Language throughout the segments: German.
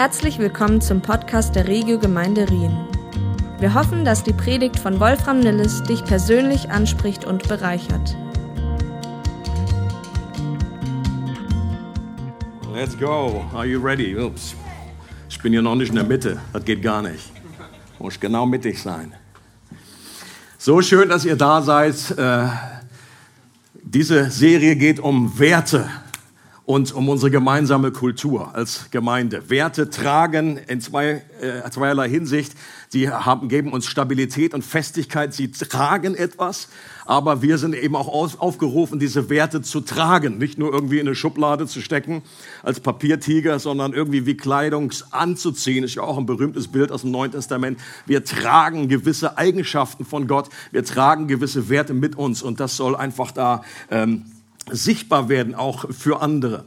Herzlich willkommen zum Podcast der Regio Gemeinde Rien. Wir hoffen, dass die Predigt von Wolfram Nilles dich persönlich anspricht und bereichert. Let's go. Are you ready? Ups. Ich bin hier noch nicht in der Mitte. Das geht gar nicht. Muss genau mittig sein. So schön, dass ihr da seid. Äh, diese Serie geht um Werte und um unsere gemeinsame Kultur als Gemeinde. Werte tragen in zwei, äh, zweierlei Hinsicht. Sie haben, geben uns Stabilität und Festigkeit. Sie tragen etwas, aber wir sind eben auch auf, aufgerufen, diese Werte zu tragen. Nicht nur irgendwie in eine Schublade zu stecken als Papiertiger, sondern irgendwie wie Kleidung anzuziehen. Ist ja auch ein berühmtes Bild aus dem Neuen Testament. Wir tragen gewisse Eigenschaften von Gott. Wir tragen gewisse Werte mit uns und das soll einfach da ähm, sichtbar werden, auch für andere.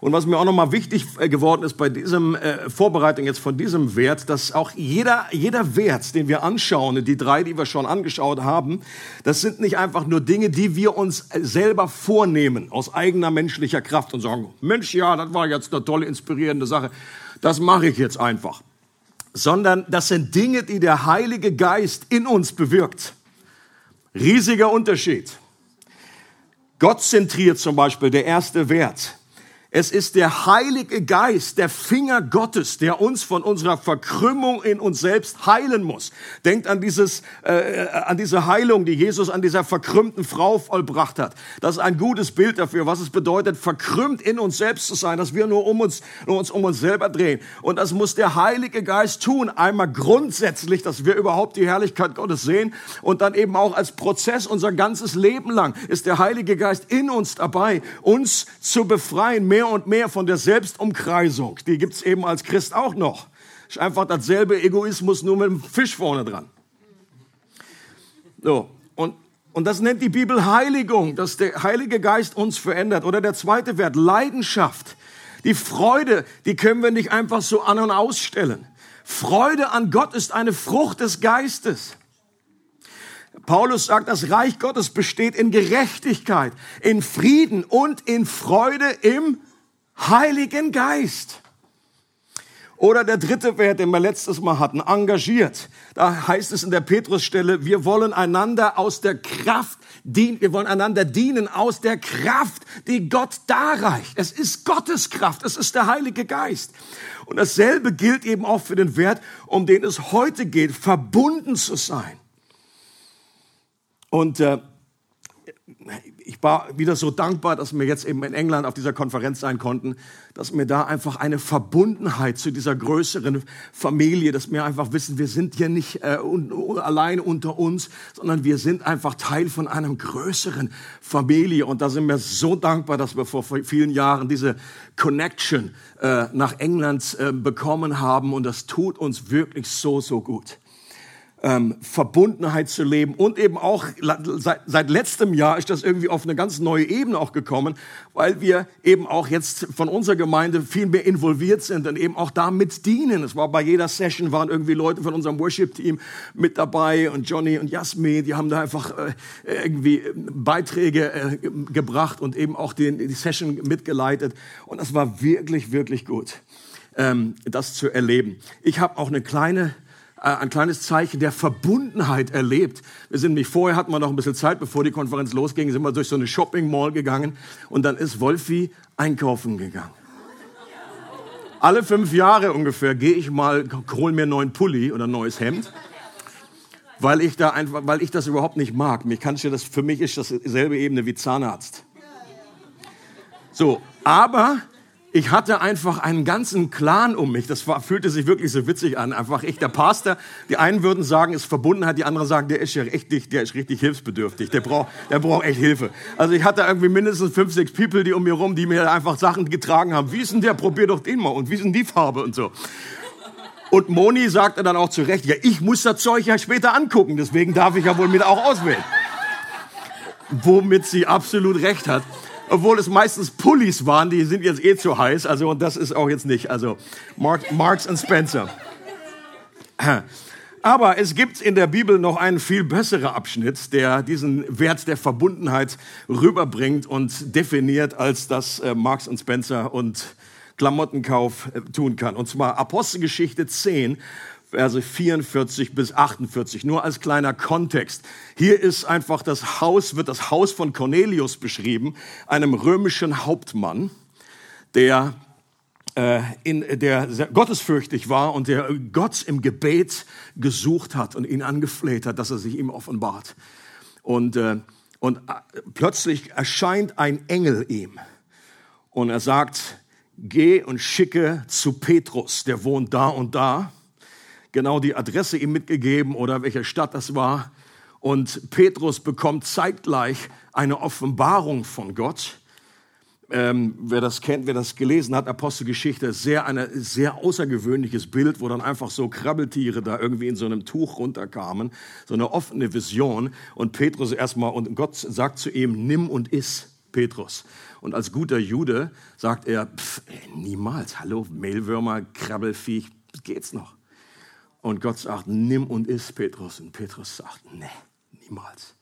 Und was mir auch nochmal wichtig äh, geworden ist bei diesem äh, Vorbereitung jetzt von diesem Wert, dass auch jeder, jeder Wert, den wir anschauen, die drei, die wir schon angeschaut haben, das sind nicht einfach nur Dinge, die wir uns selber vornehmen aus eigener menschlicher Kraft und sagen, Mensch, ja, das war jetzt eine tolle, inspirierende Sache, das mache ich jetzt einfach. Sondern das sind Dinge, die der Heilige Geist in uns bewirkt. Riesiger Unterschied. Gott zentriert zum Beispiel der erste Wert. Es ist der Heilige Geist, der Finger Gottes, der uns von unserer Verkrümmung in uns selbst heilen muss. Denkt an dieses, äh, an diese Heilung, die Jesus an dieser verkrümmten Frau vollbracht hat. Das ist ein gutes Bild dafür, was es bedeutet, verkrümmt in uns selbst zu sein, dass wir nur um uns, nur uns um uns selber drehen. Und das muss der Heilige Geist tun. Einmal grundsätzlich, dass wir überhaupt die Herrlichkeit Gottes sehen und dann eben auch als Prozess unser ganzes Leben lang ist der Heilige Geist in uns dabei, uns zu befreien, mehr und mehr von der Selbstumkreisung. Die gibt's eben als Christ auch noch. Ist einfach dasselbe Egoismus, nur mit dem Fisch vorne dran. So, und, und das nennt die Bibel Heiligung, dass der Heilige Geist uns verändert. Oder der zweite Wert, Leidenschaft. Die Freude, die können wir nicht einfach so an und ausstellen. Freude an Gott ist eine Frucht des Geistes. Paulus sagt, das Reich Gottes besteht in Gerechtigkeit, in Frieden und in Freude im Heiligen Geist. Oder der dritte Wert, den wir letztes Mal hatten, engagiert. Da heißt es in der Petrusstelle, wir wollen einander aus der Kraft dienen, wir wollen einander dienen aus der Kraft, die Gott darreicht. Es ist Gottes Kraft, es ist der Heilige Geist. Und dasselbe gilt eben auch für den Wert, um den es heute geht, verbunden zu sein. Und äh, ich war wieder so dankbar, dass wir jetzt eben in England auf dieser Konferenz sein konnten, dass wir da einfach eine Verbundenheit zu dieser größeren Familie, dass wir einfach wissen, wir sind hier nicht äh, un, allein unter uns, sondern wir sind einfach Teil von einem größeren Familie. Und da sind wir so dankbar, dass wir vor vielen Jahren diese Connection äh, nach England äh, bekommen haben. Und das tut uns wirklich so, so gut ähm, Verbundenheit zu leben und eben auch seit, seit letztem Jahr ist das irgendwie auf eine ganz neue Ebene auch gekommen, weil wir eben auch jetzt von unserer Gemeinde viel mehr involviert sind und eben auch damit dienen. Es war bei jeder Session waren irgendwie Leute von unserem Worship-Team mit dabei und Johnny und Jasmin, die haben da einfach äh, irgendwie Beiträge äh, gebracht und eben auch den, die Session mitgeleitet und das war wirklich, wirklich gut, ähm, das zu erleben. Ich habe auch eine kleine äh, ein kleines Zeichen der Verbundenheit erlebt. Wir sind nicht vorher, hatten wir noch ein bisschen Zeit, bevor die Konferenz losging, sind wir durch so eine Shopping Mall gegangen und dann ist Wolfi einkaufen gegangen. Alle fünf Jahre ungefähr gehe ich mal, hol mir einen neuen Pulli oder ein neues Hemd, weil ich da einfach, weil ich das überhaupt nicht mag. Mich kannst du das, für mich ist das dieselbe Ebene wie Zahnarzt. So, aber ich hatte einfach einen ganzen Clan um mich. Das war, fühlte sich wirklich so witzig an. Einfach ich, der Pastor. Die einen würden sagen, ist Verbundenheit. Die anderen sagen, der ist ja richtig, der ist richtig hilfsbedürftig. Der braucht, der braucht echt Hilfe. Also ich hatte irgendwie mindestens fünf, sechs People, die um mir rum, die mir einfach Sachen getragen haben. Wie ist denn der? Probier doch den mal. Und wie ist denn die Farbe und so. Und Moni sagte dann auch zu Recht, ja, ich muss das Zeug ja später angucken. Deswegen darf ich ja wohl mit auch auswählen. Womit sie absolut recht hat obwohl es meistens Pullis waren, die sind jetzt eh zu heiß. Also und das ist auch jetzt nicht. Also Mark, Marks und Spencer. Aber es gibt in der Bibel noch einen viel besseren Abschnitt, der diesen Wert der Verbundenheit rüberbringt und definiert, als das äh, Marx und Spencer und Klamottenkauf äh, tun kann. Und zwar Apostelgeschichte 10, Verse 44 bis 48. Nur als kleiner Kontext. Hier ist einfach das Haus, wird das Haus von Cornelius beschrieben, einem römischen Hauptmann, der äh, in der gottesfürchtig war und der Gott im Gebet gesucht hat und ihn angefleht hat, dass er sich ihm offenbart. Und, äh, und äh, plötzlich erscheint ein Engel ihm und er sagt, geh und schicke zu Petrus, der wohnt da und da genau die Adresse ihm mitgegeben oder welche Stadt das war. Und Petrus bekommt zeitgleich eine Offenbarung von Gott. Ähm, wer das kennt, wer das gelesen hat, Apostelgeschichte, sehr ein sehr außergewöhnliches Bild, wo dann einfach so Krabbeltiere da irgendwie in so einem Tuch runterkamen, so eine offene Vision. Und Petrus erstmal, und Gott sagt zu ihm, nimm und iss, Petrus. Und als guter Jude sagt er, pff, niemals, hallo, Mehlwürmer, Krabbelfiech, geht's noch? Und Gott sagt, nimm und iss, Petrus. Und Petrus sagt, nee, niemals.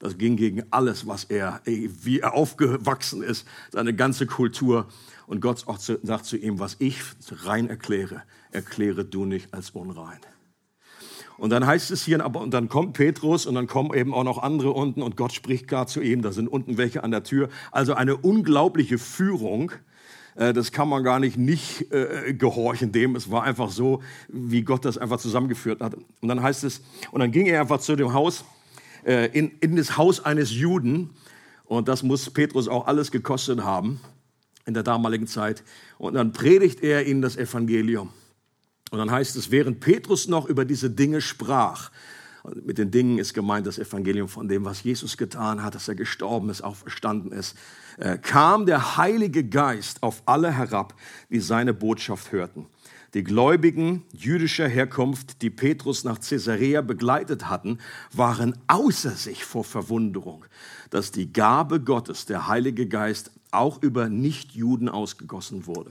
Das ging gegen alles, was er, wie er aufgewachsen ist, seine ganze Kultur. Und Gott sagt zu ihm, was ich rein erkläre, erkläre du nicht als unrein. Und dann heißt es hier, und dann kommt Petrus und dann kommen eben auch noch andere unten und Gott spricht gar zu ihm, da sind unten welche an der Tür. Also eine unglaubliche Führung das kann man gar nicht nicht äh, gehorchen dem. Es war einfach so, wie Gott das einfach zusammengeführt hat. Und dann heißt es, und dann ging er einfach zu dem Haus, äh, in, in das Haus eines Juden. Und das muss Petrus auch alles gekostet haben in der damaligen Zeit. Und dann predigt er ihnen das Evangelium. Und dann heißt es, während Petrus noch über diese Dinge sprach, mit den Dingen ist gemeint das Evangelium von dem, was Jesus getan hat, dass er gestorben ist, auch verstanden ist, äh, kam der Heilige Geist auf alle herab, die seine Botschaft hörten. Die Gläubigen jüdischer Herkunft, die Petrus nach Caesarea begleitet hatten, waren außer sich vor Verwunderung, dass die Gabe Gottes, der Heilige Geist, auch über Nichtjuden ausgegossen wurde.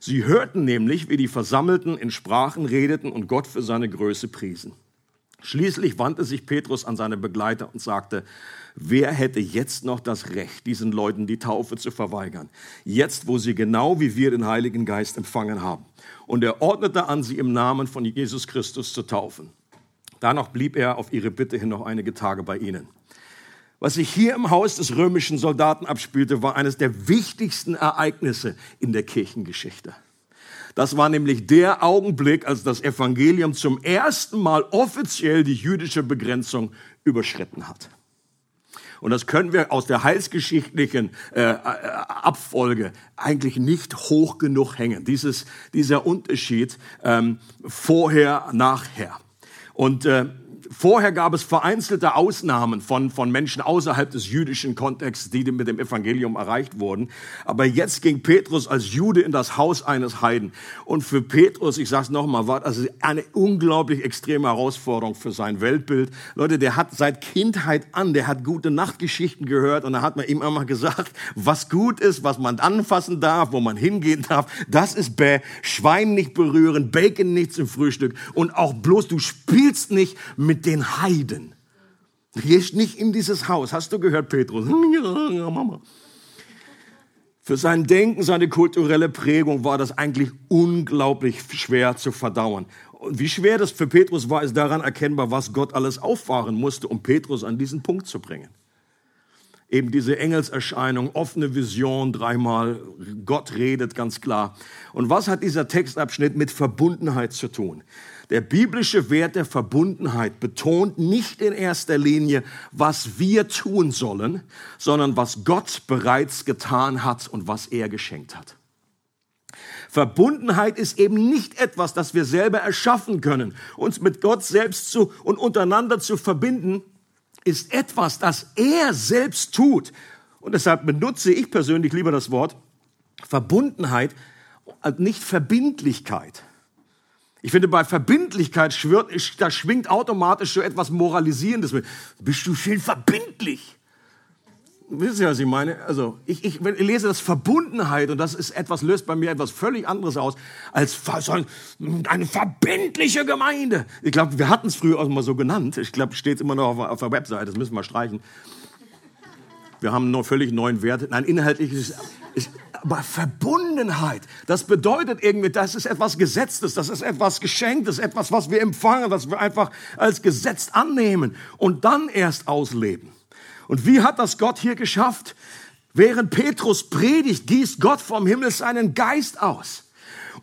Sie hörten nämlich, wie die Versammelten in Sprachen redeten und Gott für seine Größe priesen. Schließlich wandte sich Petrus an seine Begleiter und sagte, wer hätte jetzt noch das Recht, diesen Leuten die Taufe zu verweigern, jetzt wo sie genau wie wir den Heiligen Geist empfangen haben. Und er ordnete an, sie im Namen von Jesus Christus zu taufen. Danach blieb er auf ihre Bitte hin noch einige Tage bei ihnen. Was sich hier im Haus des römischen Soldaten abspielte, war eines der wichtigsten Ereignisse in der Kirchengeschichte. Das war nämlich der Augenblick, als das Evangelium zum ersten Mal offiziell die jüdische Begrenzung überschritten hat. Und das können wir aus der heilsgeschichtlichen äh, äh Abfolge eigentlich nicht hoch genug hängen. Dieses, dieser Unterschied ähm, vorher, nachher. Und äh, Vorher gab es vereinzelte Ausnahmen von, von Menschen außerhalb des jüdischen Kontexts, die mit dem Evangelium erreicht wurden. Aber jetzt ging Petrus als Jude in das Haus eines Heiden. Und für Petrus, ich sage es nochmal, war das eine unglaublich extreme Herausforderung für sein Weltbild. Leute, der hat seit Kindheit an, der hat gute Nachtgeschichten gehört und da hat man ihm immer gesagt, was gut ist, was man anfassen darf, wo man hingehen darf, das ist bäh. Schwein nicht berühren, Bacon nicht zum Frühstück und auch bloß du spielst nicht mit mit den Heiden. Du gehst nicht in dieses Haus. Hast du gehört, Petrus? Für sein Denken, seine kulturelle Prägung war das eigentlich unglaublich schwer zu verdauen. Und wie schwer das für Petrus war, ist daran erkennbar, was Gott alles auffahren musste, um Petrus an diesen Punkt zu bringen. Eben diese Engelserscheinung, offene Vision dreimal, Gott redet ganz klar. Und was hat dieser Textabschnitt mit Verbundenheit zu tun? Der biblische Wert der Verbundenheit betont nicht in erster Linie, was wir tun sollen, sondern was Gott bereits getan hat und was er geschenkt hat. Verbundenheit ist eben nicht etwas, das wir selber erschaffen können. Uns mit Gott selbst zu und untereinander zu verbinden, ist etwas, das er selbst tut. Und deshalb benutze ich persönlich lieber das Wort Verbundenheit nicht Verbindlichkeit. Ich finde, bei Verbindlichkeit schwirrt, da schwingt automatisch so etwas Moralisierendes mit. Bist du schön verbindlich? Wisst ihr, was ich meine? Also, ich, ich, ich lese das Verbundenheit und das ist etwas, löst bei mir etwas völlig anderes aus als eine verbindliche Gemeinde. Ich glaube, wir hatten es früher auch mal so genannt. Ich glaube, steht immer noch auf, auf der Webseite, das müssen wir streichen. Wir haben einen völlig neuen Wert. Nein, inhaltlich ist, ist Aber Verbundenheit, das bedeutet irgendwie, das ist etwas Gesetztes, das ist etwas Geschenktes, etwas, was wir empfangen, was wir einfach als Gesetz annehmen und dann erst ausleben. Und wie hat das Gott hier geschafft? Während Petrus predigt, gießt Gott vom Himmel seinen Geist aus.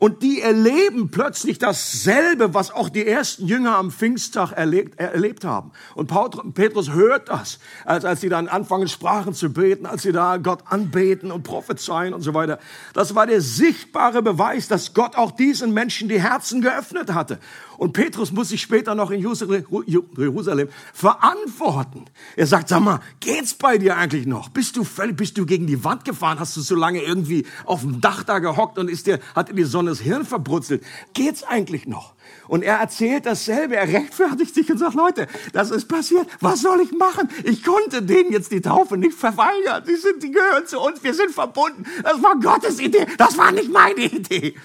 Und die erleben plötzlich dasselbe, was auch die ersten Jünger am Pfingsttag erlebt, erlebt haben. Und Petrus hört das, als, als sie dann anfangen, Sprachen zu beten, als sie da Gott anbeten und prophezeien und so weiter. Das war der sichtbare Beweis, dass Gott auch diesen Menschen die Herzen geöffnet hatte. Und Petrus muss sich später noch in Jerusalem verantworten. Er sagt, sag mal, geht's bei dir eigentlich noch? Bist du völlig, bist du gegen die Wand gefahren? Hast du so lange irgendwie auf dem Dach da gehockt und ist dir, hat dir die Sonne das Hirn verbrutzelt? Geht's eigentlich noch? Und er erzählt dasselbe, er rechtfertigt sich und sagt, Leute, das ist passiert, was soll ich machen? Ich konnte denen jetzt die Taufe nicht verweigern. Die, sind, die gehören zu uns, wir sind verbunden. Das war Gottes Idee, das war nicht meine Idee.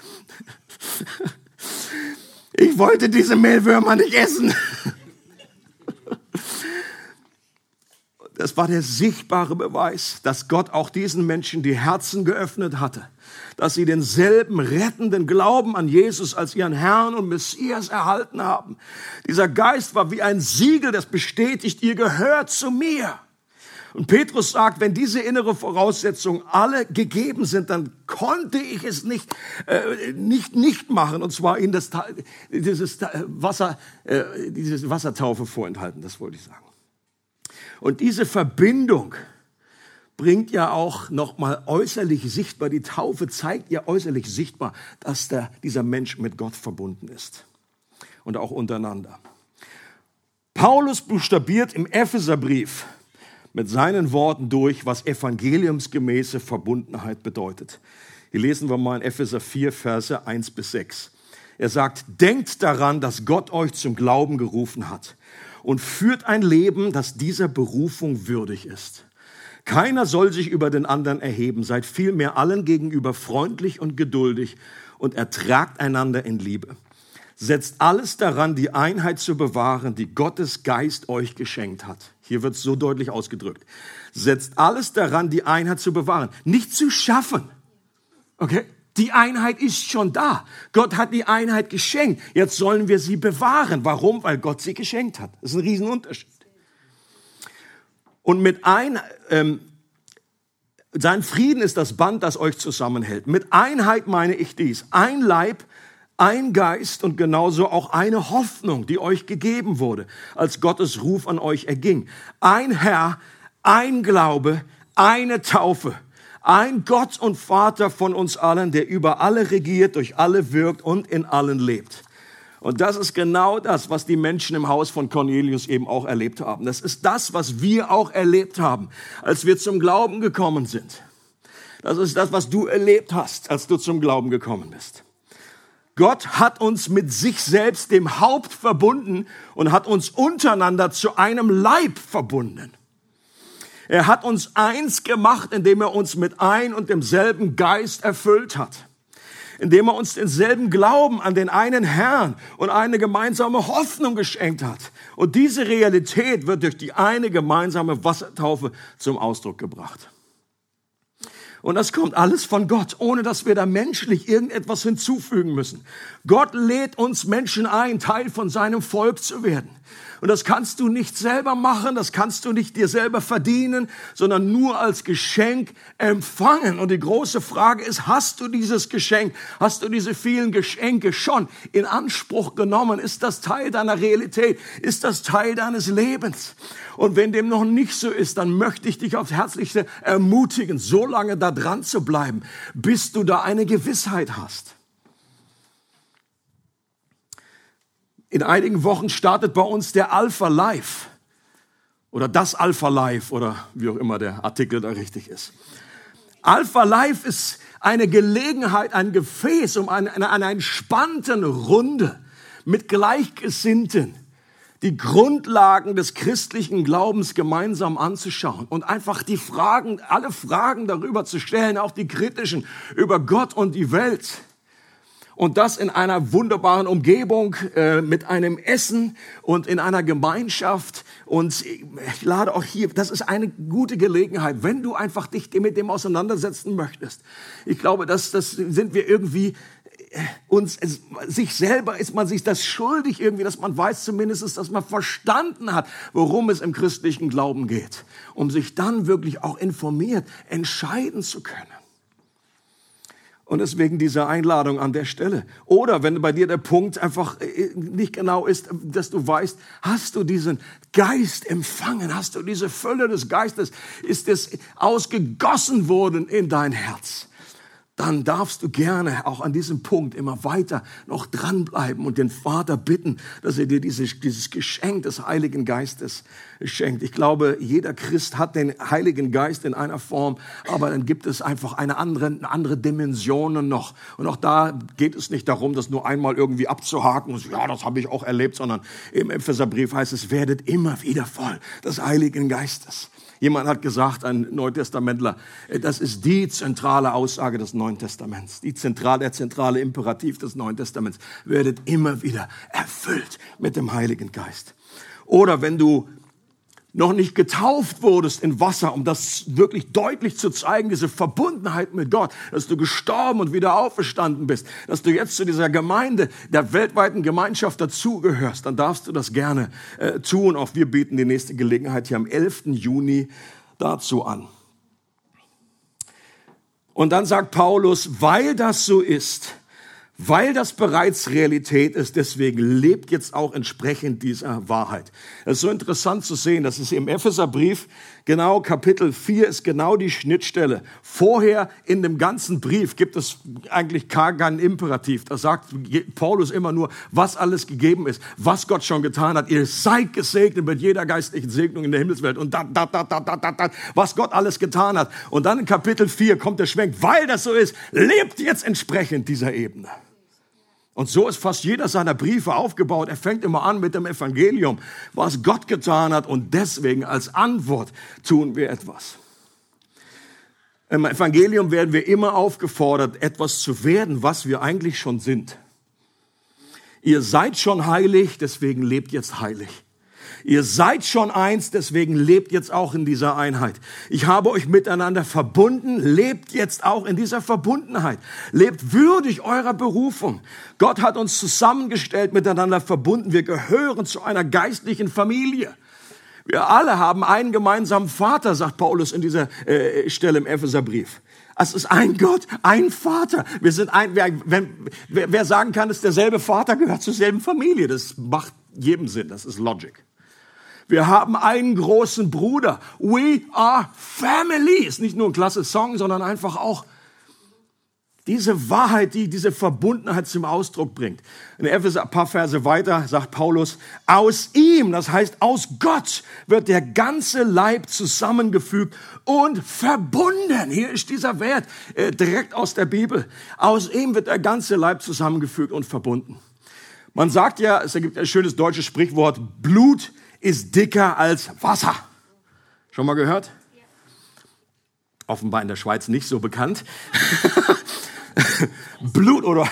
Ich wollte diese Mehlwürmer nicht essen. Das war der sichtbare Beweis, dass Gott auch diesen Menschen die Herzen geöffnet hatte, dass sie denselben rettenden Glauben an Jesus als ihren Herrn und Messias erhalten haben. Dieser Geist war wie ein Siegel, das bestätigt, ihr gehört zu mir. Und Petrus sagt, wenn diese innere Voraussetzungen alle gegeben sind, dann konnte ich es nicht äh, nicht nicht machen. Und zwar in das dieses Wasser äh, diese Wassertaufe vorenthalten. Das wollte ich sagen. Und diese Verbindung bringt ja auch noch mal äußerlich sichtbar. Die Taufe zeigt ja äußerlich sichtbar, dass der, dieser Mensch mit Gott verbunden ist und auch untereinander. Paulus buchstabiert im Epheserbrief mit seinen Worten durch, was evangeliumsgemäße Verbundenheit bedeutet. Hier lesen wir mal in Epheser 4, Verse 1 bis 6. Er sagt, denkt daran, dass Gott euch zum Glauben gerufen hat und führt ein Leben, das dieser Berufung würdig ist. Keiner soll sich über den anderen erheben, seid vielmehr allen gegenüber freundlich und geduldig und ertragt einander in Liebe. Setzt alles daran, die Einheit zu bewahren, die Gottes Geist euch geschenkt hat. Hier wird es so deutlich ausgedrückt. Setzt alles daran, die Einheit zu bewahren, nicht zu schaffen. Okay? Die Einheit ist schon da. Gott hat die Einheit geschenkt. Jetzt sollen wir sie bewahren. Warum? Weil Gott sie geschenkt hat. Das ist ein Riesenunterschied. Und mit ein, ähm, sein Frieden ist das Band, das euch zusammenhält. Mit Einheit meine ich dies. Ein Leib, ein Geist und genauso auch eine Hoffnung, die euch gegeben wurde, als Gottes Ruf an euch erging. Ein Herr, ein Glaube, eine Taufe, ein Gott und Vater von uns allen, der über alle regiert, durch alle wirkt und in allen lebt. Und das ist genau das, was die Menschen im Haus von Cornelius eben auch erlebt haben. Das ist das, was wir auch erlebt haben, als wir zum Glauben gekommen sind. Das ist das, was du erlebt hast, als du zum Glauben gekommen bist. Gott hat uns mit sich selbst, dem Haupt, verbunden und hat uns untereinander zu einem Leib verbunden. Er hat uns eins gemacht, indem er uns mit ein und demselben Geist erfüllt hat. Indem er uns denselben Glauben an den einen Herrn und eine gemeinsame Hoffnung geschenkt hat. Und diese Realität wird durch die eine gemeinsame Wassertaufe zum Ausdruck gebracht. Und das kommt alles von Gott, ohne dass wir da menschlich irgendetwas hinzufügen müssen. Gott lädt uns Menschen ein, Teil von seinem Volk zu werden. Und das kannst du nicht selber machen, das kannst du nicht dir selber verdienen, sondern nur als Geschenk empfangen. Und die große Frage ist, hast du dieses Geschenk, hast du diese vielen Geschenke schon in Anspruch genommen? Ist das Teil deiner Realität? Ist das Teil deines Lebens? Und wenn dem noch nicht so ist, dann möchte ich dich aufs Herzlichste ermutigen, so lange da dran zu bleiben, bis du da eine Gewissheit hast. In einigen Wochen startet bei uns der Alpha Live oder das Alpha Live oder wie auch immer der Artikel da richtig ist. Alpha Live ist eine Gelegenheit, ein Gefäß, um eine, eine, eine entspannten Runde mit Gleichgesinnten die Grundlagen des christlichen Glaubens gemeinsam anzuschauen und einfach die Fragen, alle Fragen darüber zu stellen, auch die kritischen über Gott und die Welt Und das in einer wunderbaren Umgebung, äh, mit einem Essen und in einer Gemeinschaft. Und ich lade auch hier, das ist eine gute Gelegenheit, wenn du einfach dich mit dem auseinandersetzen möchtest. Ich glaube, das, das sind wir irgendwie äh, uns, es, sich selber ist man sich das schuldig irgendwie, dass man weiß zumindest, dass man verstanden hat, worum es im christlichen Glauben geht, um sich dann wirklich auch informiert entscheiden zu können. Und deswegen diese Einladung an der Stelle. Oder wenn bei dir der Punkt einfach äh, nicht genau ist, dass du weißt, hast du diesen Geist empfangen? Hast du diese Fülle des Geistes? Ist es ausgegossen worden in dein Herz? Dann darfst du gerne auch an diesem Punkt immer weiter noch dranbleiben und den Vater bitten, dass er dir dieses, dieses Geschenk des Heiligen Geistes schenkt. Ich glaube, jeder Christ hat den Heiligen Geist in einer Form, aber dann gibt es einfach eine andere, eine andere Dimension noch. Und auch da geht es nicht darum, das nur einmal irgendwie abzuhaken und so, ja, das habe ich auch erlebt, sondern im Epheserbrief heißt es, werdet immer wieder voll des Heiligen Geistes. Jemand hat gesagt, ein Neutestamentler, äh, das ist die zentrale Aussage des Neuen Testaments, die zentrale, der zentrale Imperativ des Neuen Testaments. Werdet immer wieder erfüllt mit dem Heiligen Geist. Oder wenn du noch nicht getauft wurdest in Wasser, um das wirklich deutlich zu zeigen, diese Verbundenheit mit Gott, dass du gestorben und wieder auferstanden bist, dass du jetzt zu dieser Gemeinde, der weltweiten Gemeinschaft dazugehörst, dann darfst du das gerne äh, tun. Auch wir bieten die nächste Gelegenheit hier am 11. Juni dazu an. Und dann sagt Paulus, weil das so ist, weil das bereits Realität ist, deswegen lebt jetzt auch entsprechend dieser Wahrheit. Es ist so interessant zu sehen, dass es im Epheserbrief genau Kapitel 4 ist genau die Schnittstelle. Vorher in dem ganzen Brief gibt es eigentlich gar keinen Imperativ. Da sagt Paulus immer nur, was alles gegeben ist, was Gott schon getan hat. Ihr seid gesegnet mit jeder geistlichen Segnung in der Himmelswelt und da, da, da, da, da, da, da, was Gott alles getan hat. Und dann in Kapitel 4 kommt der Schwenk, weil das so ist, lebt jetzt entsprechend dieser Ebene. Und so ist fast jeder seiner Briefe aufgebaut. Er fängt immer an mit dem Evangelium, was Gott getan hat und deswegen als Antwort tun wir etwas. Im Evangelium werden wir immer aufgefordert, etwas zu werden, was wir eigentlich schon sind. Ihr seid schon heilig, deswegen lebt jetzt heilig. Ihr seid schon eins, deswegen lebt jetzt auch in dieser Einheit. Ich habe euch miteinander verbunden, lebt jetzt auch in dieser Verbundenheit. Lebt würdig eurer Berufung. Gott hat uns zusammengestellt, miteinander verbunden. Wir gehören zu einer geistlichen Familie. Wir alle haben einen gemeinsamen Vater, sagt Paulus in dieser äh, Stelle im Epheserbrief. Es ist ein Gott, ein Vater. Wir sind ein, wer, wenn, wer, wer sagen kann, dass derselbe Vater gehört zur selben Familie, das macht jedem Sinn, das ist Logic. Wir haben einen großen Bruder. We are family. Ist nicht nur ein klasse Song, sondern einfach auch diese Wahrheit, die diese Verbundenheit zum Ausdruck bringt. In Epheser, ein paar Verse weiter sagt Paulus, aus ihm, das heißt aus Gott, wird der ganze Leib zusammengefügt und verbunden. Hier ist dieser Wert äh, direkt aus der Bibel. Aus ihm wird der ganze Leib zusammengefügt und verbunden. Man sagt ja, es gibt ein schönes deutsches Sprichwort, Blut ist dicker als Wasser. Schon mal gehört? Offenbar in der Schweiz nicht so bekannt. Blut oder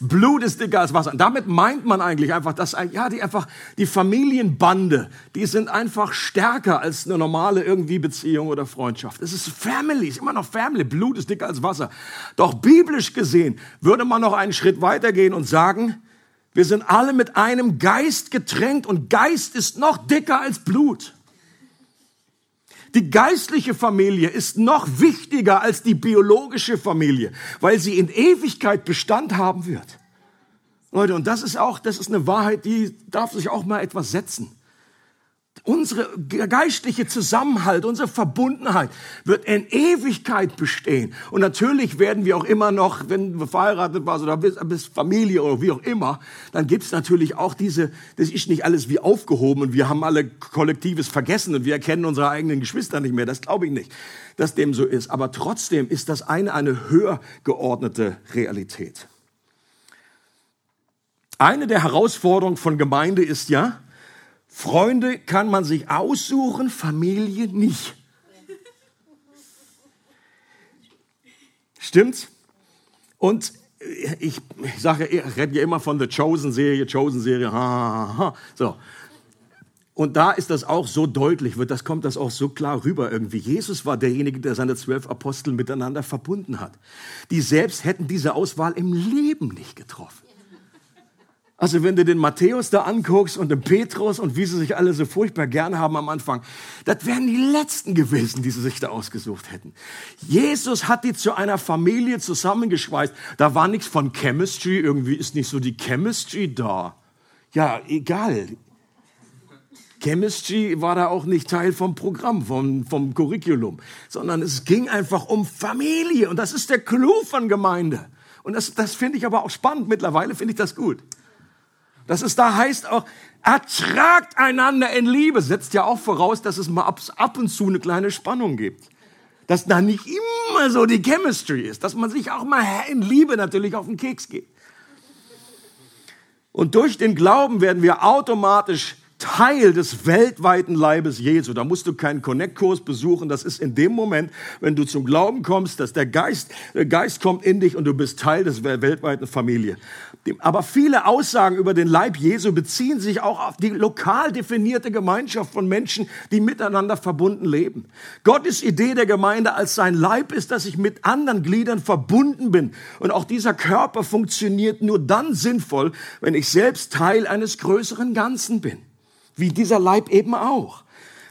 Blut ist dicker als Wasser. Damit meint man eigentlich einfach, dass ja die einfach die Familienbande, die sind einfach stärker als eine normale irgendwie Beziehung oder Freundschaft. Es ist Family, es ist immer noch Family. Blut ist dicker als Wasser. Doch biblisch gesehen würde man noch einen Schritt weitergehen und sagen, wir sind alle mit einem Geist getränkt und Geist ist noch dicker als Blut. Die geistliche Familie ist noch wichtiger als die biologische Familie, weil sie in Ewigkeit Bestand haben wird. Leute, und das ist auch, das ist eine Wahrheit, die darf sich auch mal etwas setzen. Unsere geistliche Zusammenhalt, unsere Verbundenheit wird in Ewigkeit bestehen. Und natürlich werden wir auch immer noch, wenn wir verheiratet waren oder bis, bis Familie oder wie auch immer, dann gibt's natürlich auch diese, das ist nicht alles wie aufgehoben und wir haben alle Kollektives vergessen und wir erkennen unsere eigenen Geschwister nicht mehr. Das glaube ich nicht, dass dem so ist. Aber trotzdem ist das eine, eine höher geordnete Realität. Eine der Herausforderungen von Gemeinde ist ja, Freunde kann man sich aussuchen, Familie nicht. Stimmt's? Und ich, ich sage, ich rede ja immer von der Chosen-Serie, Chosen-Serie, ha, ha, ha. So. Und da ist das auch so deutlich, wird das kommt das auch so klar rüber irgendwie. Jesus war derjenige, der seine zwölf Apostel miteinander verbunden hat. Die selbst hätten diese Auswahl im Leben nicht getroffen. Also wenn du den Matthäus da anguckst und den Petrus und wie sie sich alle so furchtbar gern haben am Anfang, das wären die Letzten gewesen, die sie sich da ausgesucht hätten. Jesus hat die zu einer Familie zusammengeschweißt. Da war nichts von Chemistry, irgendwie ist nicht so die Chemistry da. Ja, egal. Chemistry war da auch nicht Teil vom Programm, vom, vom Curriculum, sondern es ging einfach um Familie und das ist der Clou von Gemeinde. Und das, das finde ich aber auch spannend. Mittlerweile finde ich das gut. Dass es da heißt auch, ertragt einander in Liebe, setzt ja auch voraus, dass es mal ab, ab und zu eine kleine Spannung gibt. Dass da nicht immer so die Chemistry ist, dass man sich auch mal in Liebe natürlich auf den Keks geht. Und durch den Glauben werden wir automatisch Teil des weltweiten Leibes Jesu. Da musst du keinen Connect-Kurs besuchen. Das ist in dem Moment, wenn du zum Glauben kommst, dass der Geist, der Geist kommt in dich und du bist Teil des weltweiten Familie. Aber viele Aussagen über den Leib Jesu beziehen sich auch auf die lokal definierte Gemeinschaft von Menschen, die miteinander verbunden leben. Gottes Idee der Gemeinde als sein Leib ist, dass ich mit anderen Gliedern verbunden bin. Und auch dieser Körper funktioniert nur dann sinnvoll, wenn ich selbst Teil eines größeren Ganzen bin wie dieser Leib eben auch.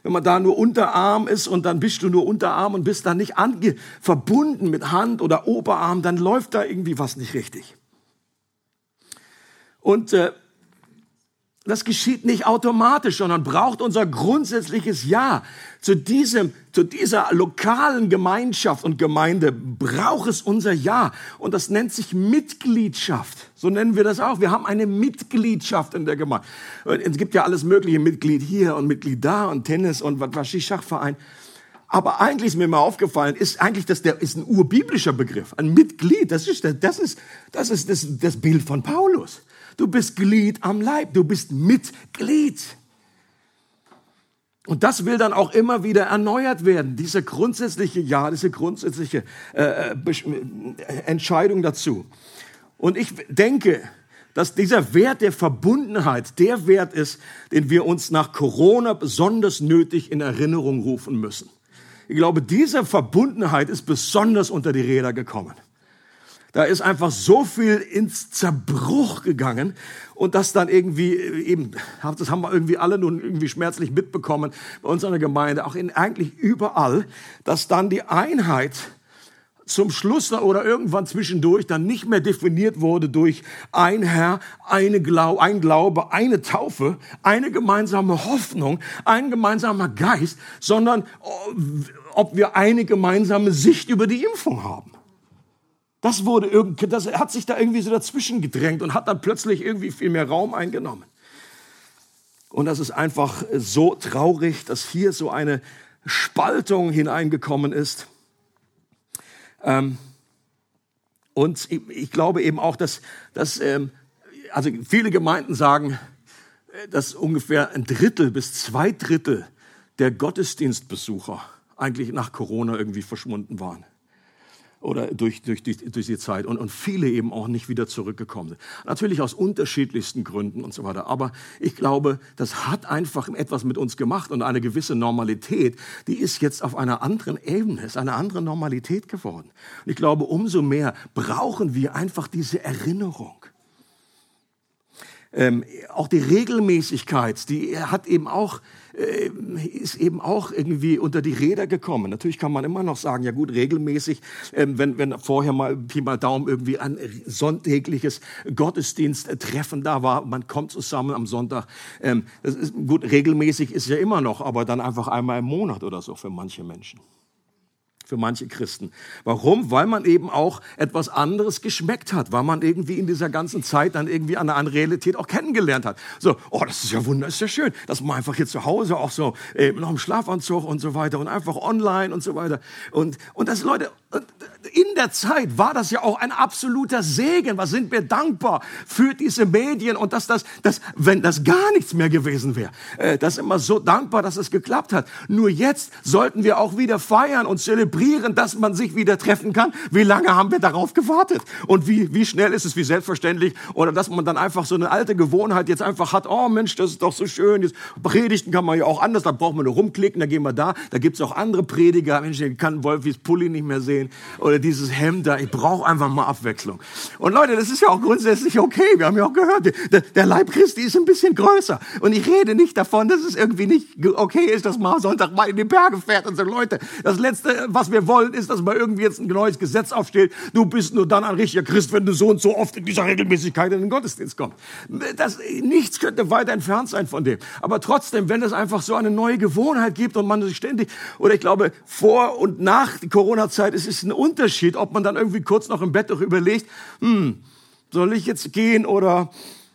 Wenn man da nur Unterarm ist und dann bist du nur Unterarm und bist da nicht verbunden mit Hand oder Oberarm, dann läuft da irgendwie was nicht richtig. Und äh, das geschieht nicht automatisch, sondern braucht unser grundsätzliches Ja. Zu, diesem, zu dieser lokalen Gemeinschaft und Gemeinde braucht es unser Ja. Und das nennt sich Mitgliedschaft. So nennen wir das auch. Wir haben eine Mitgliedschaft in der Gemeinde. Es gibt ja alles mögliche, Mitglied hier und Mitglied da und Tennis und was weiß ich, Schachverein. Aber eigentlich ist mir mal aufgefallen, ist eigentlich das der ist ein urbiblischer Begriff, ein Mitglied. Das ist das ist das ist das, das Bild von Paulus. Du bist Glied am Leib, du bist Mitglied. Und das will dann auch immer wieder erneuert werden, diese grundsätzliche Ja, diese grundsätzliche äh, äh Entscheidung dazu. Und ich denke, dass dieser Wert der Verbundenheit der Wert ist, den wir uns nach Corona besonders nötig in Erinnerung rufen müssen. Ich glaube, diese Verbundenheit ist besonders unter die Räder gekommen. Da ist einfach so viel ins Zerbruch gegangen und das dann irgendwie eben, das haben wir irgendwie alle nun irgendwie schmerzlich mitbekommen bei uns in der Gemeinde, auch in eigentlich überall, dass dann die Einheit zum Schluss oder irgendwann zwischendurch dann nicht mehr definiert wurde durch ein Herr, eine Glau ein Glaube, eine Taufe, eine gemeinsame Hoffnung, ein gemeinsamer Geist, sondern ob wir eine gemeinsame Sicht über die Impfung haben. Das wurde irgendwie, das hat sich da irgendwie so dazwischen gedrängt und hat dann plötzlich irgendwie viel mehr Raum eingenommen. Und das ist einfach so traurig, dass hier so eine Spaltung hineingekommen ist. Ähm, und ich glaube eben auch, dass, dass ähm, also viele Gemeinden sagen, dass ungefähr ein Drittel bis zwei Drittel der Gottesdienstbesucher eigentlich nach Corona irgendwie verschwunden waren oder durch, durch, die, durch die Zeit und, und viele eben auch nicht wieder zurückgekommen sind. Natürlich aus unterschiedlichsten Gründen und so weiter. Aber ich glaube, das hat einfach etwas mit uns gemacht und eine gewisse Normalität, die ist jetzt auf einer anderen Ebene, ist eine andere Normalität geworden. Und ich glaube, umso mehr brauchen wir einfach diese Erinnerung. Ähm, auch die Regelmäßigkeit, die hat eben auch äh, ist eben auch irgendwie unter die Räder gekommen. Natürlich kann man immer noch sagen, ja gut, regelmäßig, ähm, wenn, wenn vorher mal Pi mal Daumen irgendwie ein sonntägliches Gottesdiensttreffen da war, man kommt zusammen am Sonntag. Ähm, das ist, gut, regelmäßig ist ja immer noch, aber dann einfach einmal im Monat oder so für manche Menschen für manche Christen. Warum? Weil man eben auch etwas anderes geschmeckt hat, weil man irgendwie in dieser ganzen Zeit dann irgendwie eine andere Realität auch kennengelernt hat. So, oh, das ist ja wunderbar, ist ja schön, dass man einfach hier zu Hause auch so äh, noch im Schlafanzug und so weiter und einfach online und so weiter. Und, und das, Leute, in der Zeit war das ja auch ein absoluter Segen. Was sind wir dankbar für diese Medien und dass das, das wenn das gar nichts mehr gewesen wäre, äh, das immer so dankbar, dass es geklappt hat. Nur jetzt sollten wir auch wieder feiern und zelebrieren zelebrieren, dass man sich wieder treffen kann. Wie lange haben wir darauf gewartet? Und wie, wie schnell ist es, wie selbstverständlich? Oder dass man dann einfach so eine alte Gewohnheit jetzt einfach hat, oh Mensch, das ist doch so schön. Jetzt Predigten kann man ja auch anders, da braucht man nur rumklicken, da gehen wir da. Da gibt's auch andere Prediger. Mensch, ich kann Wolfis Pulli nicht mehr sehen. Oder dieses Hemd da. Ich brauche einfach mal Abwechslung. Und Leute, das ist ja auch grundsätzlich okay. Wir haben ja auch gehört, der, der Leib Christi ist ein bisschen größer. Und ich rede nicht davon, dass es irgendwie nicht okay ist, dass man Sonntag mal in die Berge fährt und sagt, Leute, das Letzte, was wir wollen, ist, dass man irgendwie jetzt ein neues Gesetz aufstellt. Du bist nur dann ein richtiger Christ, wenn du so und so oft in dieser Regelmäßigkeit in den Gottesdienst kommst. Das, nichts könnte weiter entfernt sein von dem. Aber trotzdem, wenn es einfach so eine neue Gewohnheit gibt und man sich ständig, oder ich glaube, vor und nach der Corona-Zeit ist es ein Unterschied, ob man dann irgendwie kurz noch im Bett doch überlegt, hm, soll ich jetzt gehen oder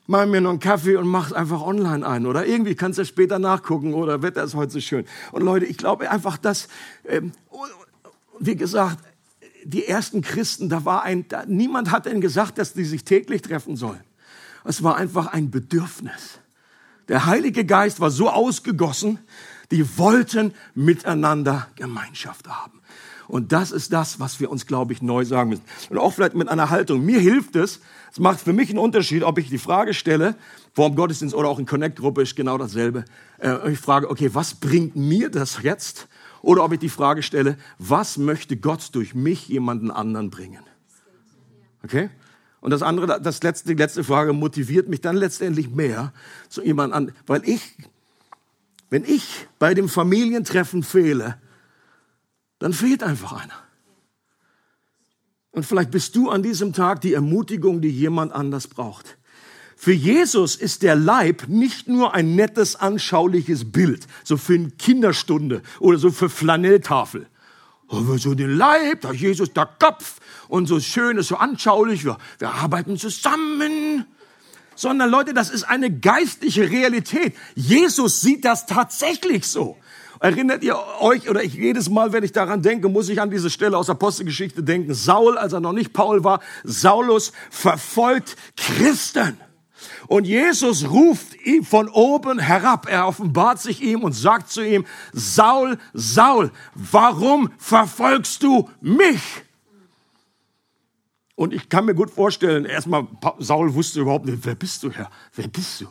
mach mir noch einen Kaffee und mach's einfach online ein. Oder irgendwie kannst du später nachgucken oder Wetter ist heute so schön. Und Leute, ich glaube einfach, dass, ähm, wie gesagt, die ersten Christen, da war ein, da, niemand hat ihnen gesagt, dass die sich täglich treffen sollen. Es war einfach ein Bedürfnis. Der Heilige Geist war so ausgegossen, die wollten miteinander Gemeinschaft haben. Und das ist das, was wir uns, glaube ich, neu sagen müssen. Und auch vielleicht mit einer Haltung. Mir hilft es, es macht für mich einen Unterschied, ob ich die Frage stelle, vor dem Gottesdienst oder auch in Connect-Gruppe ist genau dasselbe. Äh, ich frage, okay, was bringt mir das jetzt? Oder ob ich die Frage stelle, was möchte Gott durch mich jemanden anderen bringen? Okay? Und das andere, das letzte, die letzte Frage motiviert mich dann letztendlich mehr zu jemandem an, weil ich, wenn ich bei dem Familientreffen fehle, dann fehlt einfach einer. Und vielleicht bist du an diesem Tag die Ermutigung, die jemand anders braucht. Für Jesus ist der Leib nicht nur ein nettes, anschauliches Bild, so für eine Kinderstunde oder so für Flanelltafel. Aber so den Leib, da Jesus der Kopf und so schön ist, so anschaulich, wir, wir arbeiten zusammen. Sondern Leute, das ist eine geistliche Realität. Jesus sieht das tatsächlich so. Erinnert ihr euch, oder ich jedes Mal, wenn ich daran denke, muss ich an diese Stelle aus Apostelgeschichte denken. Saul, als er noch nicht Paul war, Saulus verfolgt Christen. Und Jesus ruft ihn von oben herab. Er offenbart sich ihm und sagt zu ihm, Saul, Saul, warum verfolgst du mich? Und ich kann mir gut vorstellen, erstmal, Saul wusste überhaupt nicht, wer bist du, Herr? Wer bist du?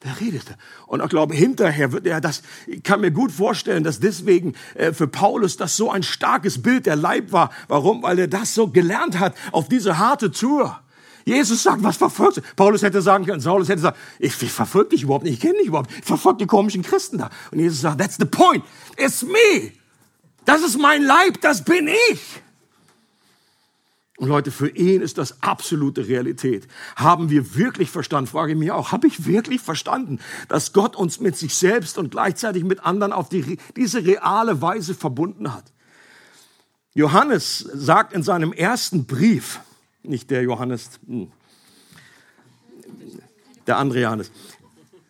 Wer redete? Und ich glaube, hinterher wird er das, ich kann mir gut vorstellen, dass deswegen äh, für Paulus das so ein starkes Bild der Leib war. Warum? Weil er das so gelernt hat auf diese harte Tour. Jesus sagt, was verfolgst du? Paulus hätte sagen können, Saulus hätte sagen, ich, ich verfolge dich überhaupt nicht, ich kenne dich überhaupt nicht, ich verfolge die komischen Christen da. Und Jesus sagt, that's the point, it's me. Das ist mein Leib, das bin ich. Und Leute, für ihn ist das absolute Realität. Haben wir wirklich verstanden, frage ich mich auch, habe ich wirklich verstanden, dass Gott uns mit sich selbst und gleichzeitig mit anderen auf die, diese reale Weise verbunden hat? Johannes sagt in seinem ersten Brief, nicht der Johannes, hm, der andere Johannes,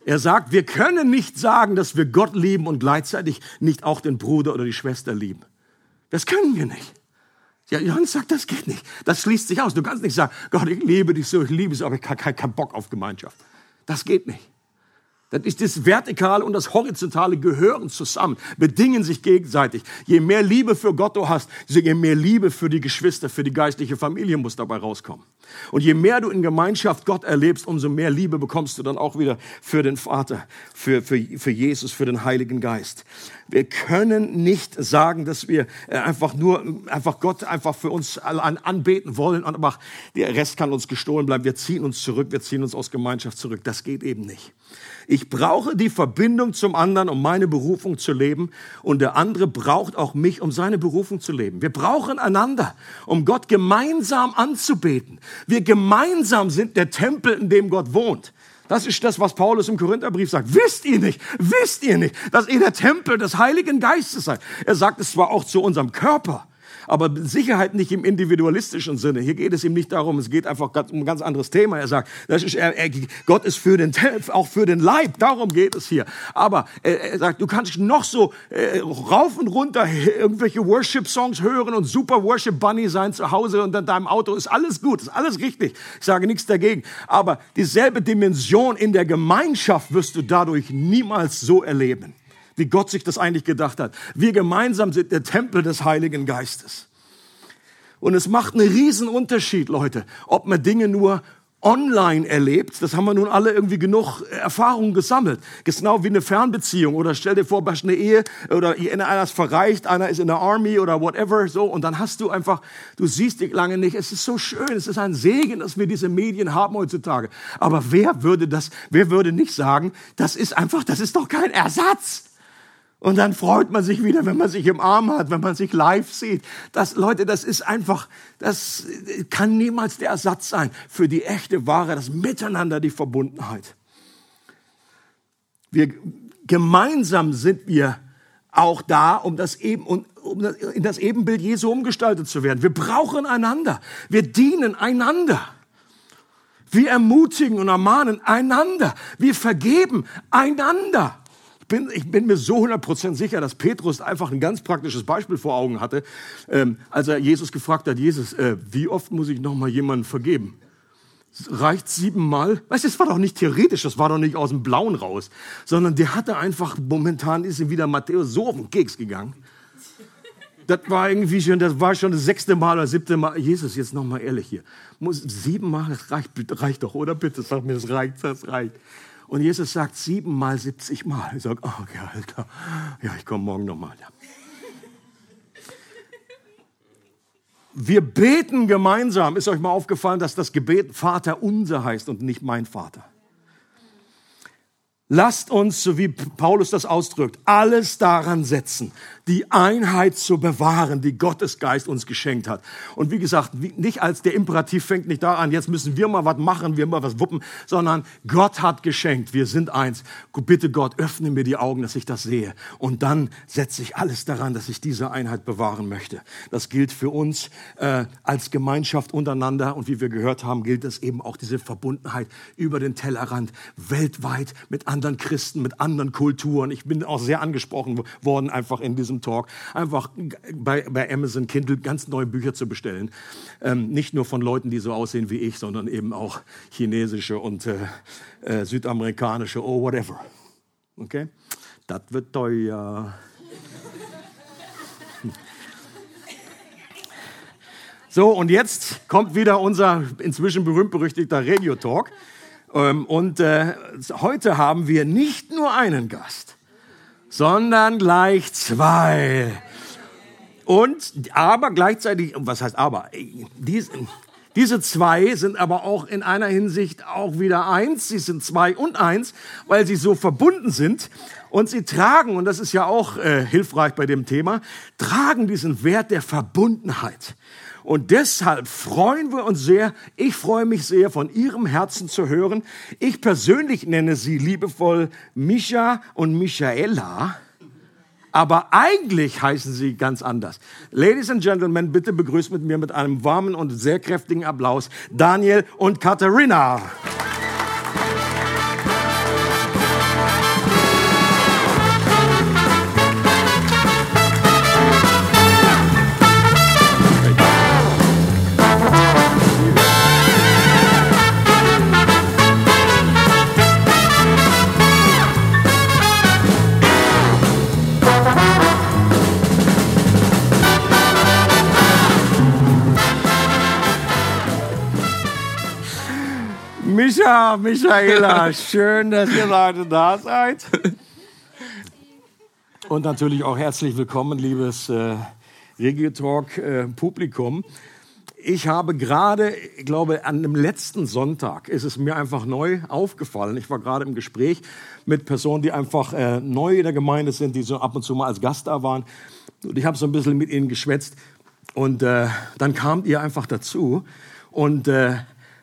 er sagt, wir können nicht sagen, dass wir Gott lieben und gleichzeitig nicht auch den Bruder oder die Schwester lieben. Das können wir nicht. Ja, Johannes sagt, das geht nicht. Das schließt sich aus. Du kannst nicht sagen, Gott, ich liebe dich so, ich liebe es, aber ich habe keinen Bock auf Gemeinschaft. Das geht nicht. Das ist das Vertikale und das Horizontale gehören zusammen, bedingen sich gegenseitig. Je mehr Liebe für Gott du hast, je mehr Liebe für die Geschwister, für die geistliche Familie muss dabei rauskommen. Und je mehr du in Gemeinschaft Gott erlebst, umso mehr Liebe bekommst du dann auch wieder für den Vater, für, für, für Jesus, für den Heiligen Geist. Wir können nicht sagen, dass wir äh, einfach nur, einfach Gott einfach für uns anbeten wollen und aber der Rest kann uns gestohlen bleiben. Wir ziehen uns zurück, wir ziehen uns aus Gemeinschaft zurück. Das geht eben nicht. Ich brauche die Verbindung zum anderen, um meine Berufung zu leben. Und der andere braucht auch mich, um seine Berufung zu leben. Wir brauchen einander, um Gott gemeinsam anzubeten. Wir gemeinsam sind der Tempel, in dem Gott wohnt. Das ist das, was Paulus im Korintherbrief sagt. Wisst ihr nicht, wisst ihr nicht, dass ihr der Tempel des Heiligen Geistes seid? Er sagt es zwar auch zu unserem Körper, aber Sicherheit nicht im individualistischen Sinne. Hier geht es ihm nicht darum, es geht einfach um ein ganz anderes Thema. Er sagt, ist, er, er, Gott ist für den, auch für den Leib, darum geht es hier. Aber er, er sagt, du kannst noch so äh, rauf und runter irgendwelche Worship-Songs hören und super Worship-Bunny sein zu Hause und in deinem Auto, ist alles gut, ist alles richtig. Ich sage nichts dagegen. Aber dieselbe Dimension in der Gemeinschaft wirst du dadurch niemals so erleben. Wie Gott sich das eigentlich gedacht hat. Wir gemeinsam sind der Tempel des Heiligen Geistes. Und es macht einen riesen Unterschied, Leute, ob man Dinge nur online erlebt. Das haben wir nun alle irgendwie genug Erfahrungen gesammelt. Genau wie eine Fernbeziehung oder stell dir vor, hast eine Ehe oder einer ist verreicht, einer ist in der Army oder whatever so und dann hast du einfach, du siehst dich lange nicht. Es ist so schön, es ist ein Segen, dass wir diese Medien haben heutzutage. Aber wer würde das, wer würde nicht sagen, das ist einfach, das ist doch kein Ersatz. Und dann freut man sich wieder, wenn man sich im Arm hat, wenn man sich live sieht. Das, Leute, das ist einfach, das kann niemals der Ersatz sein für die echte Wahre, das Miteinander, die Verbundenheit. Wir, gemeinsam sind wir auch da, um das eben, um in das Ebenbild Jesu umgestaltet zu werden. Wir brauchen einander. Wir dienen einander. Wir ermutigen und ermahnen einander. Wir vergeben einander bin, ich bin mir so 100% sicher, dass Petrus einfach ein ganz praktisches Beispiel vor Augen hatte, ähm, als er Jesus gefragt hat, Jesus, äh, wie oft muss ich noch mal jemanden vergeben? Reicht siebenmal? Weißt du, das war doch nicht theoretisch, das war doch nicht aus dem Blauen raus, sondern der hatte einfach, momentan ist ihm wieder Matthäus so auf den Keks gegangen. Das war irgendwie schon, das war schon das sechste Mal oder siebte Mal. Jesus, jetzt noch mal ehrlich hier. Muss siebenmal, das reicht, reicht doch, oder? Bitte sag mir, das reicht, das reicht. Und Jesus sagt siebenmal, siebzig Mal. Ich sage, oh, okay, Alter, ja, ich komme morgen nochmal. Wir beten gemeinsam. Ist euch mal aufgefallen, dass das Gebet Vater unser heißt und nicht mein Vater? Lasst uns, so wie Paulus das ausdrückt, alles daran setzen, die Einheit zu bewahren, die Gottes Geist uns geschenkt hat. Und wie gesagt, nicht als der Imperativ fängt nicht da an, jetzt müssen wir mal was machen, wir mal was wuppen, sondern Gott hat geschenkt, wir sind eins. Bitte Gott, öffne mir die Augen, dass ich das sehe. Und dann setze ich alles daran, dass ich diese Einheit bewahren möchte. Das gilt für uns äh, als Gemeinschaft untereinander und wie wir gehört haben, gilt es eben auch diese Verbundenheit über den Tellerrand, weltweit mit anderen Christen, mit anderen Kulturen. Ich bin auch sehr angesprochen worden, einfach in diesem Talk, einfach bei, bei Amazon Kindle ganz neue Bücher zu bestellen. Ähm, nicht nur von Leuten, die so aussehen wie ich, sondern eben auch chinesische und äh, äh, südamerikanische, oh whatever. Okay? Das wird teuer. So, und jetzt kommt wieder unser inzwischen berühmt-berüchtigter Radio-Talk. Ähm, und äh, heute haben wir nicht nur einen Gast sondern gleich zwei. Und aber gleichzeitig, was heißt aber? Diese, diese zwei sind aber auch in einer Hinsicht auch wieder eins. Sie sind zwei und eins, weil sie so verbunden sind. Und sie tragen, und das ist ja auch äh, hilfreich bei dem Thema, tragen diesen Wert der Verbundenheit. Und deshalb freuen wir uns sehr. Ich freue mich sehr, von Ihrem Herzen zu hören. Ich persönlich nenne Sie liebevoll Micha und Michaela. Aber eigentlich heißen sie ganz anders. Ladies and Gentlemen, bitte begrüßt mit mir mit einem warmen und sehr kräftigen Applaus Daniel und Katharina. Micha, Michaela, schön, dass ihr Leute da seid. Und natürlich auch herzlich willkommen, liebes äh, Regio-Talk-Publikum. Äh, ich habe gerade, ich glaube, an dem letzten Sonntag ist es mir einfach neu aufgefallen. Ich war gerade im Gespräch mit Personen, die einfach äh, neu in der Gemeinde sind, die so ab und zu mal als Gast da waren. Und ich habe so ein bisschen mit ihnen geschwätzt. Und äh, dann kamt ihr einfach dazu. Und äh,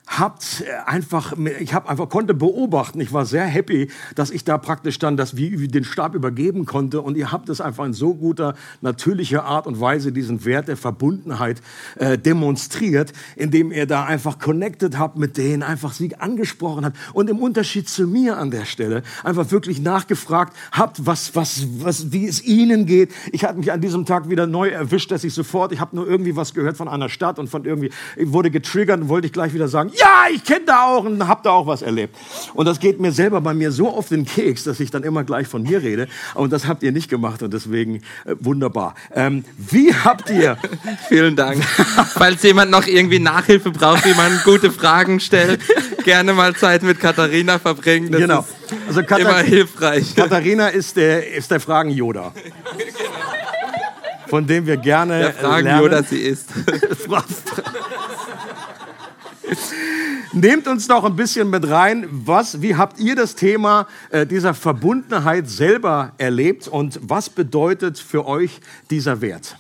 habt einfach, ich habe einfach konnte beobachten. Ich war sehr happy, dass ich da praktisch dann das wie den Stab übergeben konnte. Und ihr habt es einfach in so guter natürlicher Art und Weise diesen Wert der Verbundenheit äh, demonstriert, indem ihr da einfach connected habt mit denen, einfach sie angesprochen habt und im Unterschied zu mir an der Stelle einfach wirklich nachgefragt habt, was was was wie es ihnen geht. Ich hatte mich an diesem Tag wieder neu erwischt, dass ich sofort, ich habe nur irgendwie was gehört von einer Stadt und von irgendwie, ich wurde getriggert und wollte ich gleich wieder sagen ja, ich kenne da auch und hab da auch was erlebt. Und das geht mir selber bei mir so auf den Keks, dass ich dann immer gleich von mir rede. Und das habt ihr nicht gemacht und deswegen äh, wunderbar. Ähm, wie habt ihr? Vielen Dank. Falls jemand noch irgendwie Nachhilfe braucht, wie man gute Fragen stellt, gerne mal Zeit mit Katharina verbringen. Das genau. Also Katar immer hilfreich. Katharina ist der, ist der Fragen-Yoda. Von dem wir gerne der Fragen-Yoda sie ist. Nehmt uns doch ein bisschen mit rein. Was, wie habt ihr das Thema äh, dieser Verbundenheit selber erlebt und was bedeutet für euch dieser Wert?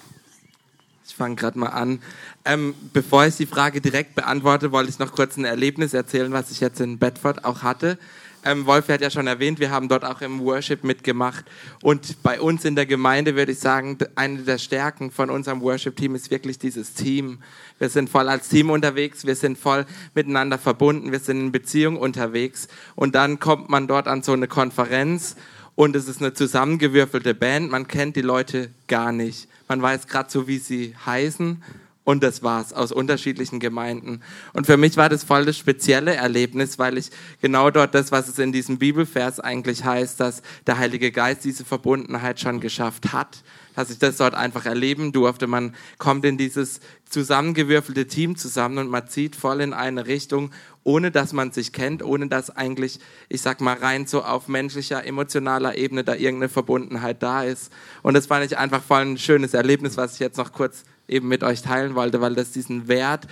Ich fange gerade mal an. Ähm, bevor ich die Frage direkt beantworte, wollte ich noch kurz ein Erlebnis erzählen, was ich jetzt in Bedford auch hatte. Ähm, Wolf hat ja schon erwähnt, wir haben dort auch im Worship mitgemacht. Und bei uns in der Gemeinde würde ich sagen, eine der Stärken von unserem Worship-Team ist wirklich dieses Team. Wir sind voll als Team unterwegs, wir sind voll miteinander verbunden, wir sind in Beziehung unterwegs. Und dann kommt man dort an so eine Konferenz und es ist eine zusammengewürfelte Band. Man kennt die Leute gar nicht. Man weiß gerade so, wie sie heißen und das war's aus unterschiedlichen Gemeinden. Und für mich war das voll das spezielle Erlebnis, weil ich genau dort das, was es in diesem Bibelvers eigentlich heißt, dass der Heilige Geist diese Verbundenheit schon geschafft hat, dass ich das dort einfach erleben durfte. Man kommt in dieses zusammengewürfelte Team zusammen und man zieht voll in eine Richtung, ohne dass man sich kennt, ohne dass eigentlich, ich sag mal, rein so auf menschlicher, emotionaler Ebene da irgendeine Verbundenheit da ist. Und das fand ich einfach voll ein schönes Erlebnis, was ich jetzt noch kurz eben mit euch teilen wollte, weil das diesen Wert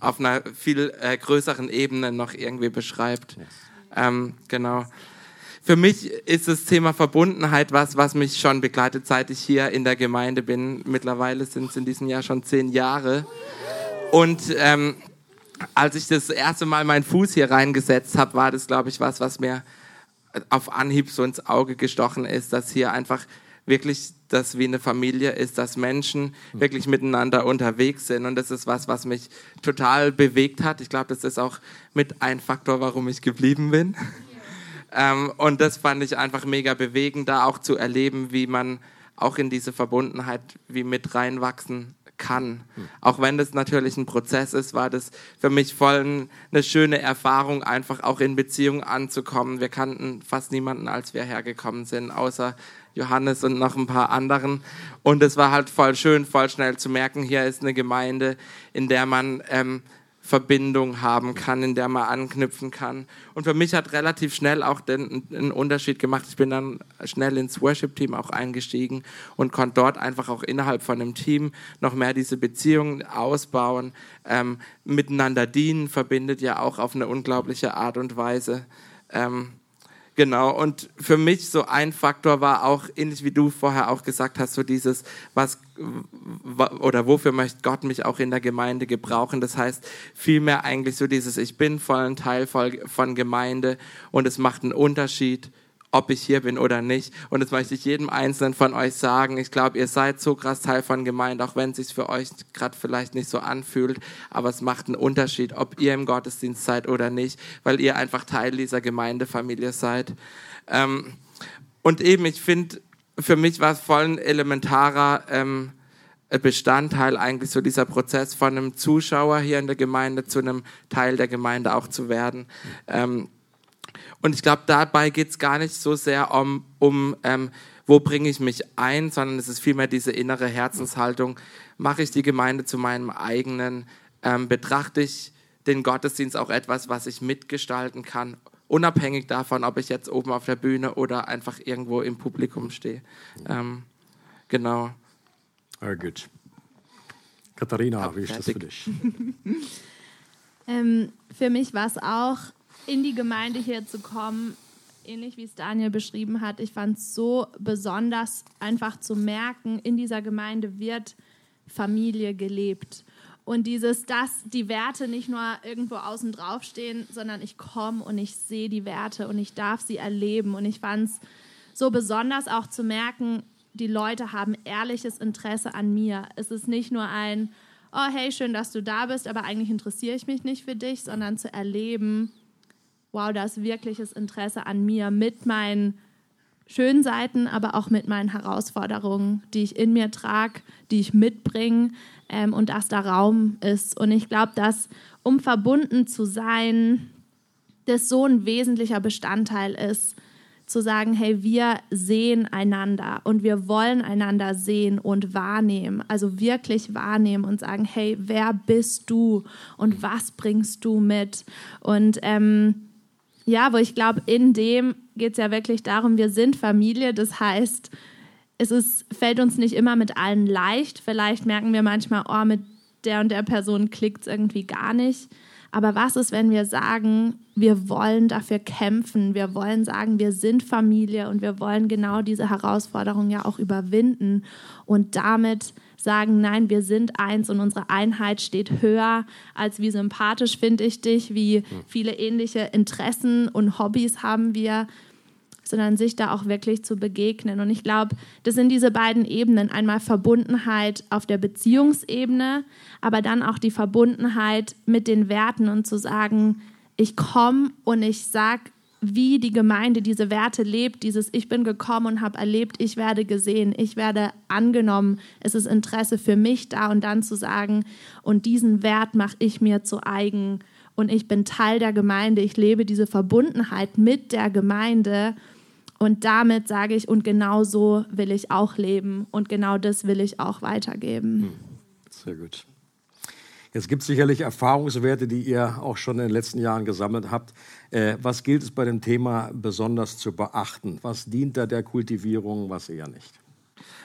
auf einer viel äh, größeren Ebene noch irgendwie beschreibt. Yes. Ähm, genau. Für mich ist das Thema Verbundenheit was, was mich schon begleitet, seit ich hier in der Gemeinde bin. Mittlerweile sind es in diesem Jahr schon zehn Jahre. Und ähm, als ich das erste Mal meinen Fuß hier reingesetzt habe, war das, glaube ich, was, was mir auf Anhieb so ins Auge gestochen ist, dass hier einfach wirklich das wie eine Familie ist, dass Menschen wirklich miteinander unterwegs sind. Und das ist was, was mich total bewegt hat. Ich glaube, das ist auch mit ein Faktor, warum ich geblieben bin. ähm, und das fand ich einfach mega bewegend, da auch zu erleben, wie man auch in diese Verbundenheit wie mit reinwachsen kann. Auch wenn das natürlich ein Prozess ist, war das für mich voll eine schöne Erfahrung, einfach auch in Beziehung anzukommen. Wir kannten fast niemanden, als wir hergekommen sind, außer Johannes und noch ein paar anderen. Und es war halt voll schön, voll schnell zu merken, hier ist eine Gemeinde, in der man ähm, Verbindung haben kann, in der man anknüpfen kann. Und für mich hat relativ schnell auch den, einen Unterschied gemacht. Ich bin dann schnell ins Worship-Team auch eingestiegen und konnte dort einfach auch innerhalb von einem Team noch mehr diese Beziehungen ausbauen. Ähm, miteinander dienen verbindet ja auch auf eine unglaubliche Art und Weise. Ähm, Genau, und für mich so ein Faktor war auch, ähnlich wie du vorher auch gesagt hast, so dieses, was oder wofür möchte Gott mich auch in der Gemeinde gebrauchen. Das heißt, vielmehr eigentlich so dieses, ich bin voll ein Teil von Gemeinde und es macht einen Unterschied, ob ich hier bin oder nicht. Und das möchte ich jedem Einzelnen von euch sagen. Ich glaube, ihr seid so krass Teil von Gemeinde, auch wenn es sich für euch gerade vielleicht nicht so anfühlt. Aber es macht einen Unterschied, ob ihr im Gottesdienst seid oder nicht, weil ihr einfach Teil dieser Gemeindefamilie seid. Ähm, und eben, ich finde, für mich war es voll ein elementarer ähm, Bestandteil eigentlich so dieser Prozess von einem Zuschauer hier in der Gemeinde zu einem Teil der Gemeinde auch zu werden. Ähm, und ich glaube, dabei geht es gar nicht so sehr um, um ähm, wo bringe ich mich ein, sondern es ist vielmehr diese innere Herzenshaltung, mache ich die Gemeinde zu meinem eigenen, ähm, betrachte ich den Gottesdienst auch etwas, was ich mitgestalten kann, unabhängig davon, ob ich jetzt oben auf der Bühne oder einfach irgendwo im Publikum stehe. Ähm, genau. Sehr gut. Katharina, wie ist das für dich? ähm, für mich war es auch in die Gemeinde hier zu kommen, ähnlich wie es Daniel beschrieben hat. Ich fand es so besonders, einfach zu merken, in dieser Gemeinde wird Familie gelebt. Und dieses, dass die Werte nicht nur irgendwo außen drauf stehen, sondern ich komme und ich sehe die Werte und ich darf sie erleben. Und ich fand es so besonders auch zu merken, die Leute haben ehrliches Interesse an mir. Es ist nicht nur ein, oh hey, schön, dass du da bist, aber eigentlich interessiere ich mich nicht für dich, sondern zu erleben, wow, da ist wirkliches Interesse an mir mit meinen schönen Seiten, aber auch mit meinen Herausforderungen, die ich in mir trage, die ich mitbringe ähm, und dass da Raum ist. Und ich glaube, dass um verbunden zu sein, das so ein wesentlicher Bestandteil ist, zu sagen, hey, wir sehen einander und wir wollen einander sehen und wahrnehmen, also wirklich wahrnehmen und sagen, hey, wer bist du und was bringst du mit? Und ähm, ja, wo ich glaube, in dem geht es ja wirklich darum, wir sind Familie, das heißt, es ist, fällt uns nicht immer mit allen leicht. Vielleicht merken wir manchmal, oh, mit der und der Person klickt es irgendwie gar nicht. Aber was ist, wenn wir sagen, wir wollen dafür kämpfen, wir wollen sagen, wir sind Familie und wir wollen genau diese Herausforderung ja auch überwinden und damit sagen, nein, wir sind eins und unsere Einheit steht höher als wie sympathisch finde ich dich, wie viele ähnliche Interessen und Hobbys haben wir, sondern sich da auch wirklich zu begegnen. Und ich glaube, das sind diese beiden Ebenen. Einmal Verbundenheit auf der Beziehungsebene, aber dann auch die Verbundenheit mit den Werten und zu sagen, ich komme und ich sage, wie die Gemeinde diese Werte lebt, dieses Ich bin gekommen und habe erlebt, ich werde gesehen, ich werde angenommen, es ist Interesse für mich da und dann zu sagen, und diesen Wert mache ich mir zu eigen. Und ich bin Teil der Gemeinde, ich lebe diese Verbundenheit mit der Gemeinde. Und damit sage ich, und genau so will ich auch leben. Und genau das will ich auch weitergeben. Hm, sehr gut. Jetzt gibt es sicherlich Erfahrungswerte, die ihr auch schon in den letzten Jahren gesammelt habt. Äh, was gilt es bei dem Thema besonders zu beachten? Was dient da der Kultivierung, was eher nicht?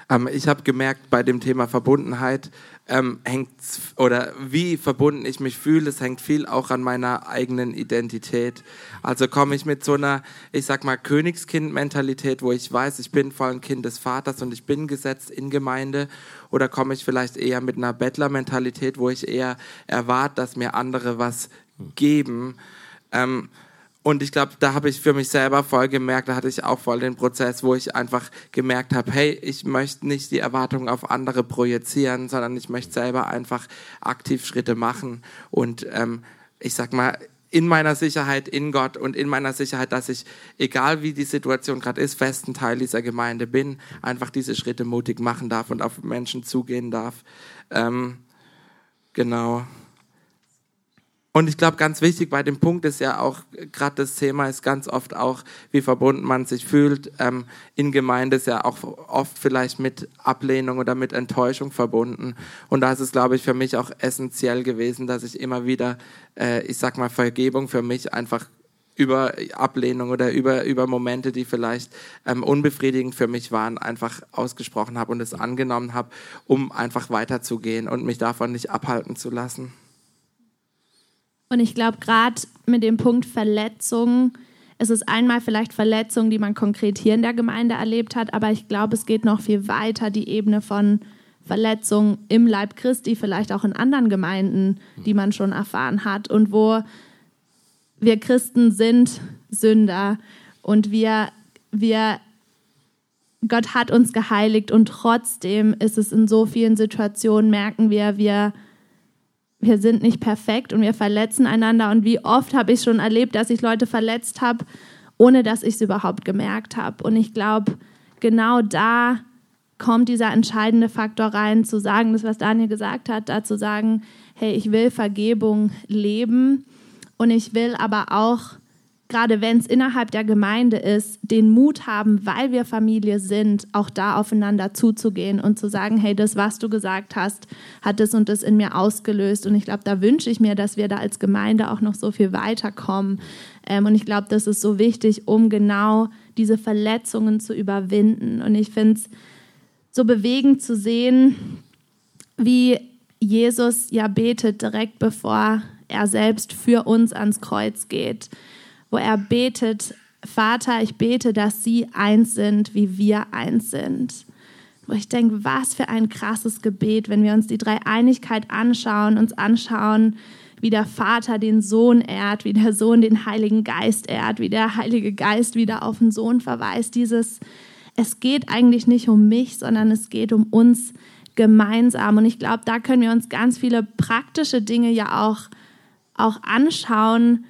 Ähm, ich habe gemerkt, bei dem Thema Verbundenheit ähm, hängt oder wie verbunden ich mich fühle, es hängt viel auch an meiner eigenen Identität. Also komme ich mit so einer, ich sag mal, Königskind-Mentalität, wo ich weiß, ich bin voll ein Kind des Vaters und ich bin gesetzt in Gemeinde, oder komme ich vielleicht eher mit einer Bettler-Mentalität, wo ich eher erwarte, dass mir andere was geben. Ähm, und ich glaube, da habe ich für mich selber voll gemerkt, da hatte ich auch voll den Prozess, wo ich einfach gemerkt habe, hey, ich möchte nicht die Erwartungen auf andere projizieren, sondern ich möchte selber einfach aktiv Schritte machen. Und ähm, ich sag mal, in meiner Sicherheit in Gott und in meiner Sicherheit, dass ich, egal wie die Situation gerade ist, festen Teil dieser Gemeinde bin, einfach diese Schritte mutig machen darf und auf Menschen zugehen darf. Ähm, genau. Und ich glaube, ganz wichtig bei dem Punkt ist ja auch, gerade das Thema ist ganz oft auch, wie verbunden man sich fühlt. Ähm, in Gemeinde ist ja auch oft vielleicht mit Ablehnung oder mit Enttäuschung verbunden. Und da ist es, glaube ich, für mich auch essentiell gewesen, dass ich immer wieder, äh, ich sag mal, Vergebung für mich einfach über Ablehnung oder über, über Momente, die vielleicht ähm, unbefriedigend für mich waren, einfach ausgesprochen habe und es angenommen habe, um einfach weiterzugehen und mich davon nicht abhalten zu lassen. Und ich glaube, gerade mit dem Punkt Verletzung, es ist einmal vielleicht Verletzung, die man konkret hier in der Gemeinde erlebt hat, aber ich glaube, es geht noch viel weiter, die Ebene von Verletzung im Leib Christi, vielleicht auch in anderen Gemeinden, die man schon erfahren hat und wo wir Christen sind Sünder und wir, wir Gott hat uns geheiligt und trotzdem ist es in so vielen Situationen, merken wir, wir wir sind nicht perfekt und wir verletzen einander. Und wie oft habe ich schon erlebt, dass ich Leute verletzt habe, ohne dass ich es überhaupt gemerkt habe. Und ich glaube, genau da kommt dieser entscheidende Faktor rein, zu sagen, das, was Daniel gesagt hat, da zu sagen, hey, ich will Vergebung leben und ich will aber auch gerade wenn es innerhalb der Gemeinde ist, den Mut haben, weil wir Familie sind, auch da aufeinander zuzugehen und zu sagen, hey, das, was du gesagt hast, hat das und das in mir ausgelöst. Und ich glaube, da wünsche ich mir, dass wir da als Gemeinde auch noch so viel weiterkommen. Ähm, und ich glaube, das ist so wichtig, um genau diese Verletzungen zu überwinden. Und ich finde es so bewegend zu sehen, wie Jesus ja betet direkt bevor er selbst für uns ans Kreuz geht wo er betet, Vater, ich bete, dass sie eins sind, wie wir eins sind. Wo ich denke, was für ein krasses Gebet, wenn wir uns die Dreieinigkeit anschauen, uns anschauen, wie der Vater den Sohn ehrt, wie der Sohn den Heiligen Geist ehrt, wie der Heilige Geist wieder auf den Sohn verweist. Dieses, es geht eigentlich nicht um mich, sondern es geht um uns gemeinsam. Und ich glaube, da können wir uns ganz viele praktische Dinge ja auch, auch anschauen,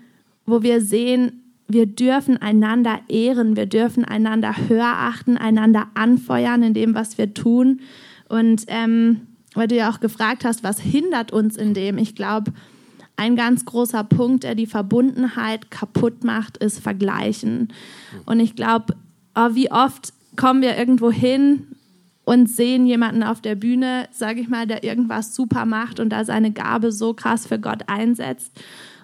wo wir sehen, wir dürfen einander ehren, wir dürfen einander hörachten, einander anfeuern in dem, was wir tun. Und ähm, weil du ja auch gefragt hast, was hindert uns in dem? Ich glaube, ein ganz großer Punkt, der die Verbundenheit kaputt macht, ist Vergleichen. Und ich glaube, oh, wie oft kommen wir irgendwo hin und sehen jemanden auf der Bühne, sage ich mal, der irgendwas super macht und da seine Gabe so krass für Gott einsetzt.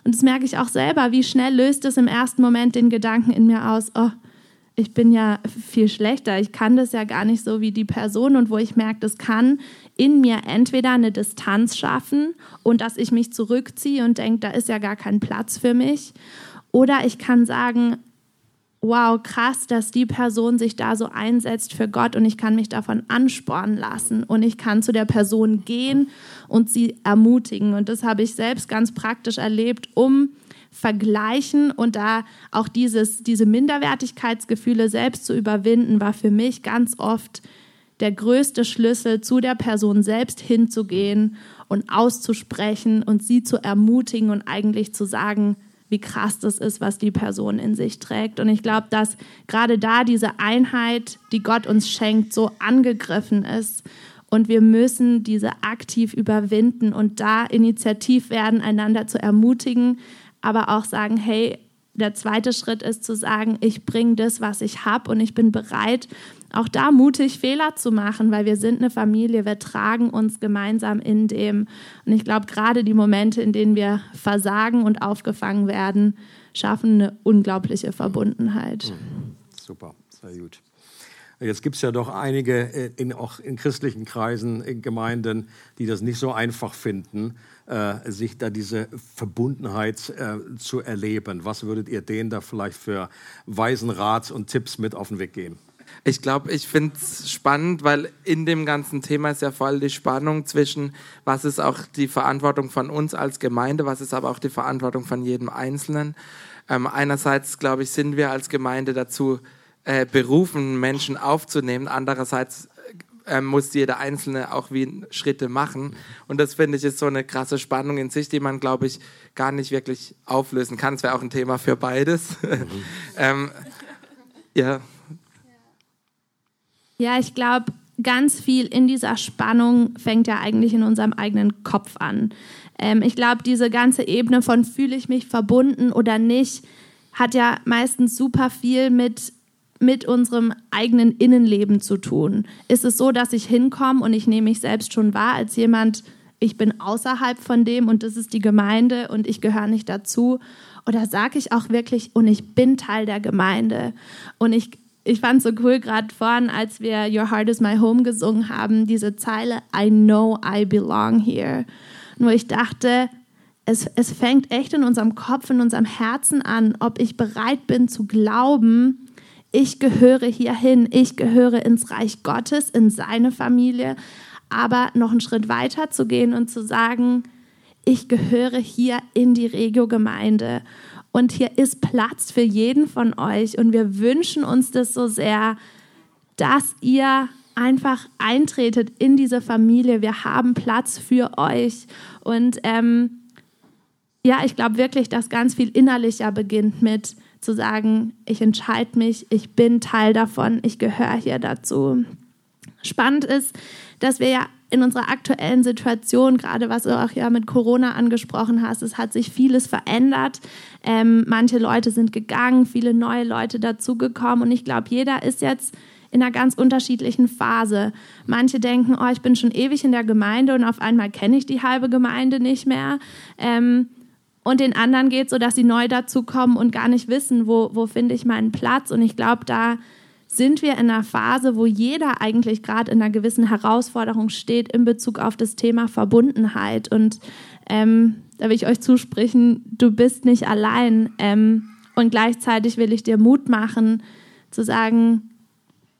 Und das merke ich auch selber, wie schnell löst es im ersten Moment den Gedanken in mir aus, oh, ich bin ja viel schlechter, ich kann das ja gar nicht so wie die Person und wo ich merke, das kann in mir entweder eine Distanz schaffen und dass ich mich zurückziehe und denke, da ist ja gar kein Platz für mich. Oder ich kann sagen, wow, krass, dass die Person sich da so einsetzt für Gott und ich kann mich davon anspornen lassen und ich kann zu der Person gehen und sie ermutigen. Und das habe ich selbst ganz praktisch erlebt, um vergleichen und da auch dieses, diese Minderwertigkeitsgefühle selbst zu überwinden, war für mich ganz oft der größte Schlüssel, zu der Person selbst hinzugehen und auszusprechen und sie zu ermutigen und eigentlich zu sagen, wie krass das ist, was die Person in sich trägt. Und ich glaube, dass gerade da diese Einheit, die Gott uns schenkt, so angegriffen ist. Und wir müssen diese aktiv überwinden und da initiativ werden, einander zu ermutigen, aber auch sagen, hey, der zweite Schritt ist zu sagen, ich bringe das, was ich habe und ich bin bereit, auch da mutig Fehler zu machen, weil wir sind eine Familie, wir tragen uns gemeinsam in dem. Und ich glaube, gerade die Momente, in denen wir versagen und aufgefangen werden, schaffen eine unglaubliche Verbundenheit. Mhm. Super, sehr gut. Jetzt gibt es ja doch einige, äh, in, auch in christlichen Kreisen, in Gemeinden, die das nicht so einfach finden, äh, sich da diese Verbundenheit äh, zu erleben. Was würdet ihr denen da vielleicht für weisen Rat und Tipps mit auf den Weg geben? Ich glaube, ich finde es spannend, weil in dem ganzen Thema ist ja vor allem die Spannung zwischen, was ist auch die Verantwortung von uns als Gemeinde, was ist aber auch die Verantwortung von jedem Einzelnen. Ähm, einerseits, glaube ich, sind wir als Gemeinde dazu äh, berufen, Menschen aufzunehmen. Andererseits äh, muss jeder Einzelne auch wie Schritte machen. Und das finde ich ist so eine krasse Spannung in sich, die man, glaube ich, gar nicht wirklich auflösen kann. Es wäre auch ein Thema für beides. Mhm. ähm, ja. Ja, ich glaube, ganz viel in dieser Spannung fängt ja eigentlich in unserem eigenen Kopf an. Ähm, ich glaube, diese ganze Ebene von fühle ich mich verbunden oder nicht, hat ja meistens super viel mit mit unserem eigenen Innenleben zu tun? Ist es so, dass ich hinkomme und ich nehme mich selbst schon wahr als jemand, ich bin außerhalb von dem und das ist die Gemeinde und ich gehöre nicht dazu? Oder sage ich auch wirklich, und ich bin Teil der Gemeinde? Und ich, ich fand so cool, gerade vorhin, als wir Your Heart is My Home gesungen haben, diese Zeile, I know I belong here. Nur ich dachte, es, es fängt echt in unserem Kopf, in unserem Herzen an, ob ich bereit bin zu glauben, ich gehöre hierhin, ich gehöre ins Reich Gottes, in seine Familie, aber noch einen Schritt weiter zu gehen und zu sagen, ich gehöre hier in die Regio-Gemeinde und hier ist Platz für jeden von euch und wir wünschen uns das so sehr, dass ihr einfach eintretet in diese Familie. Wir haben Platz für euch und ähm, ja, ich glaube wirklich, dass ganz viel innerlicher beginnt mit zu sagen, ich entscheide mich, ich bin Teil davon, ich gehöre hier dazu. Spannend ist, dass wir ja in unserer aktuellen Situation, gerade was du auch ja mit Corona angesprochen hast, es hat sich vieles verändert. Ähm, manche Leute sind gegangen, viele neue Leute dazugekommen und ich glaube, jeder ist jetzt in einer ganz unterschiedlichen Phase. Manche denken, oh, ich bin schon ewig in der Gemeinde und auf einmal kenne ich die halbe Gemeinde nicht mehr. Ähm, und den anderen geht so, dass sie neu dazukommen und gar nicht wissen, wo, wo finde ich meinen Platz. Und ich glaube, da sind wir in einer Phase, wo jeder eigentlich gerade in einer gewissen Herausforderung steht in Bezug auf das Thema Verbundenheit. Und ähm, da will ich euch zusprechen, du bist nicht allein. Ähm, und gleichzeitig will ich dir Mut machen, zu sagen,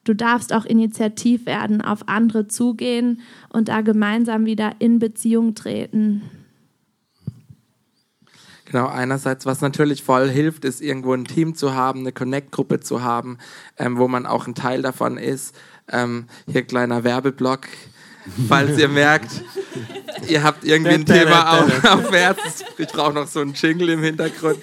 du darfst auch initiativ werden, auf andere zugehen und da gemeinsam wieder in Beziehung treten. Genau, einerseits, was natürlich voll hilft, ist irgendwo ein Team zu haben, eine Connect-Gruppe zu haben, ähm, wo man auch ein Teil davon ist. Ähm, hier kleiner Werbeblock. falls ihr merkt, ihr habt irgendwie ein Thema auf, auf Herz. Ich brauche noch so einen Jingle im Hintergrund,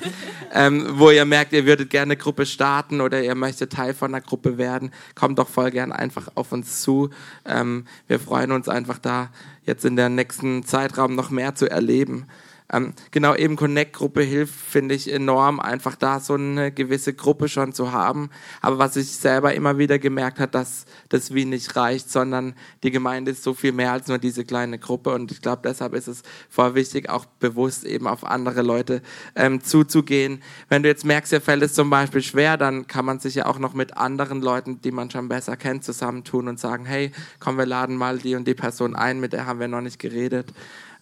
ähm, wo ihr merkt, ihr würdet gerne eine Gruppe starten oder ihr möchtet Teil von einer Gruppe werden. Kommt doch voll gern einfach auf uns zu. Ähm, wir freuen uns einfach da, jetzt in der nächsten Zeitraum noch mehr zu erleben. Ähm, genau, eben Connect-Gruppe hilft, finde ich, enorm, einfach da so eine gewisse Gruppe schon zu haben. Aber was ich selber immer wieder gemerkt habe, dass das wie nicht reicht, sondern die Gemeinde ist so viel mehr als nur diese kleine Gruppe. Und ich glaube, deshalb ist es voll wichtig, auch bewusst eben auf andere Leute ähm, zuzugehen. Wenn du jetzt merkst, dir fällt es zum Beispiel schwer, dann kann man sich ja auch noch mit anderen Leuten, die man schon besser kennt, zusammentun und sagen, hey, komm, wir laden mal die und die Person ein, mit der haben wir noch nicht geredet.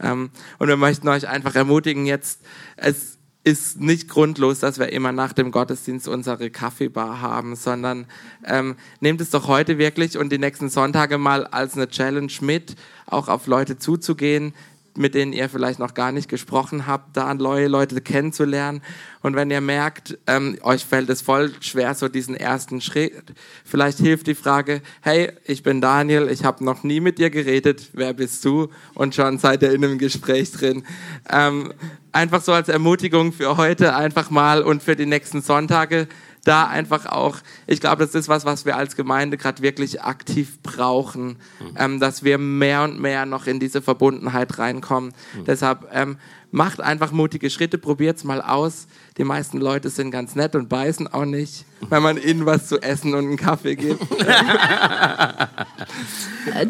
Ähm, und wir möchten euch einfach ermutigen, jetzt, es ist nicht grundlos, dass wir immer nach dem Gottesdienst unsere Kaffeebar haben, sondern ähm, nehmt es doch heute wirklich und die nächsten Sonntage mal als eine Challenge mit, auch auf Leute zuzugehen, mit denen ihr vielleicht noch gar nicht gesprochen habt, da neue Leute kennenzulernen. Und wenn ihr merkt, ähm, euch fällt es voll schwer, so diesen ersten Schritt, vielleicht hilft die Frage, hey, ich bin Daniel, ich habe noch nie mit dir geredet, wer bist du? Und schon seid ihr in einem Gespräch drin. Ähm, einfach so als Ermutigung für heute, einfach mal und für die nächsten Sonntage da einfach auch, ich glaube, das ist was, was wir als Gemeinde gerade wirklich aktiv brauchen, mhm. ähm, dass wir mehr und mehr noch in diese Verbundenheit reinkommen. Mhm. Deshalb ähm, macht einfach mutige Schritte, probiert es mal aus. Die meisten Leute sind ganz nett und beißen auch nicht, wenn man ihnen was zu essen und einen Kaffee gibt.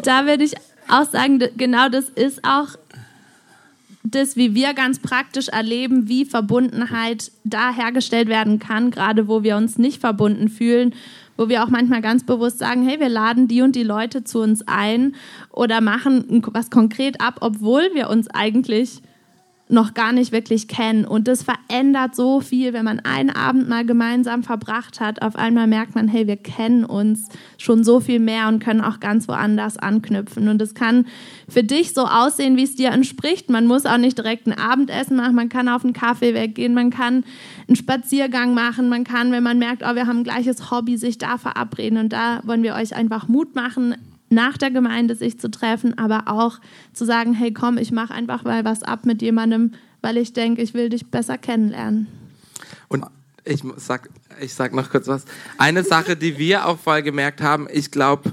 da würde ich auch sagen, genau das ist auch das, wie wir ganz praktisch erleben, wie Verbundenheit da hergestellt werden kann, gerade wo wir uns nicht verbunden fühlen, wo wir auch manchmal ganz bewusst sagen, hey, wir laden die und die Leute zu uns ein oder machen was konkret ab, obwohl wir uns eigentlich noch gar nicht wirklich kennen. Und das verändert so viel, wenn man einen Abend mal gemeinsam verbracht hat. Auf einmal merkt man, hey, wir kennen uns schon so viel mehr und können auch ganz woanders anknüpfen. Und es kann für dich so aussehen, wie es dir entspricht. Man muss auch nicht direkt ein Abendessen machen, man kann auf einen Kaffee weggehen, man kann einen Spaziergang machen, man kann, wenn man merkt, oh, wir haben ein gleiches Hobby, sich da verabreden. Und da wollen wir euch einfach Mut machen, nach der Gemeinde sich zu treffen, aber auch zu sagen, hey komm, ich mache einfach mal was ab mit jemandem, weil ich denke, ich will dich besser kennenlernen. Und ich sag, ich sag noch kurz was. Eine Sache, die wir auch voll gemerkt haben, ich glaube,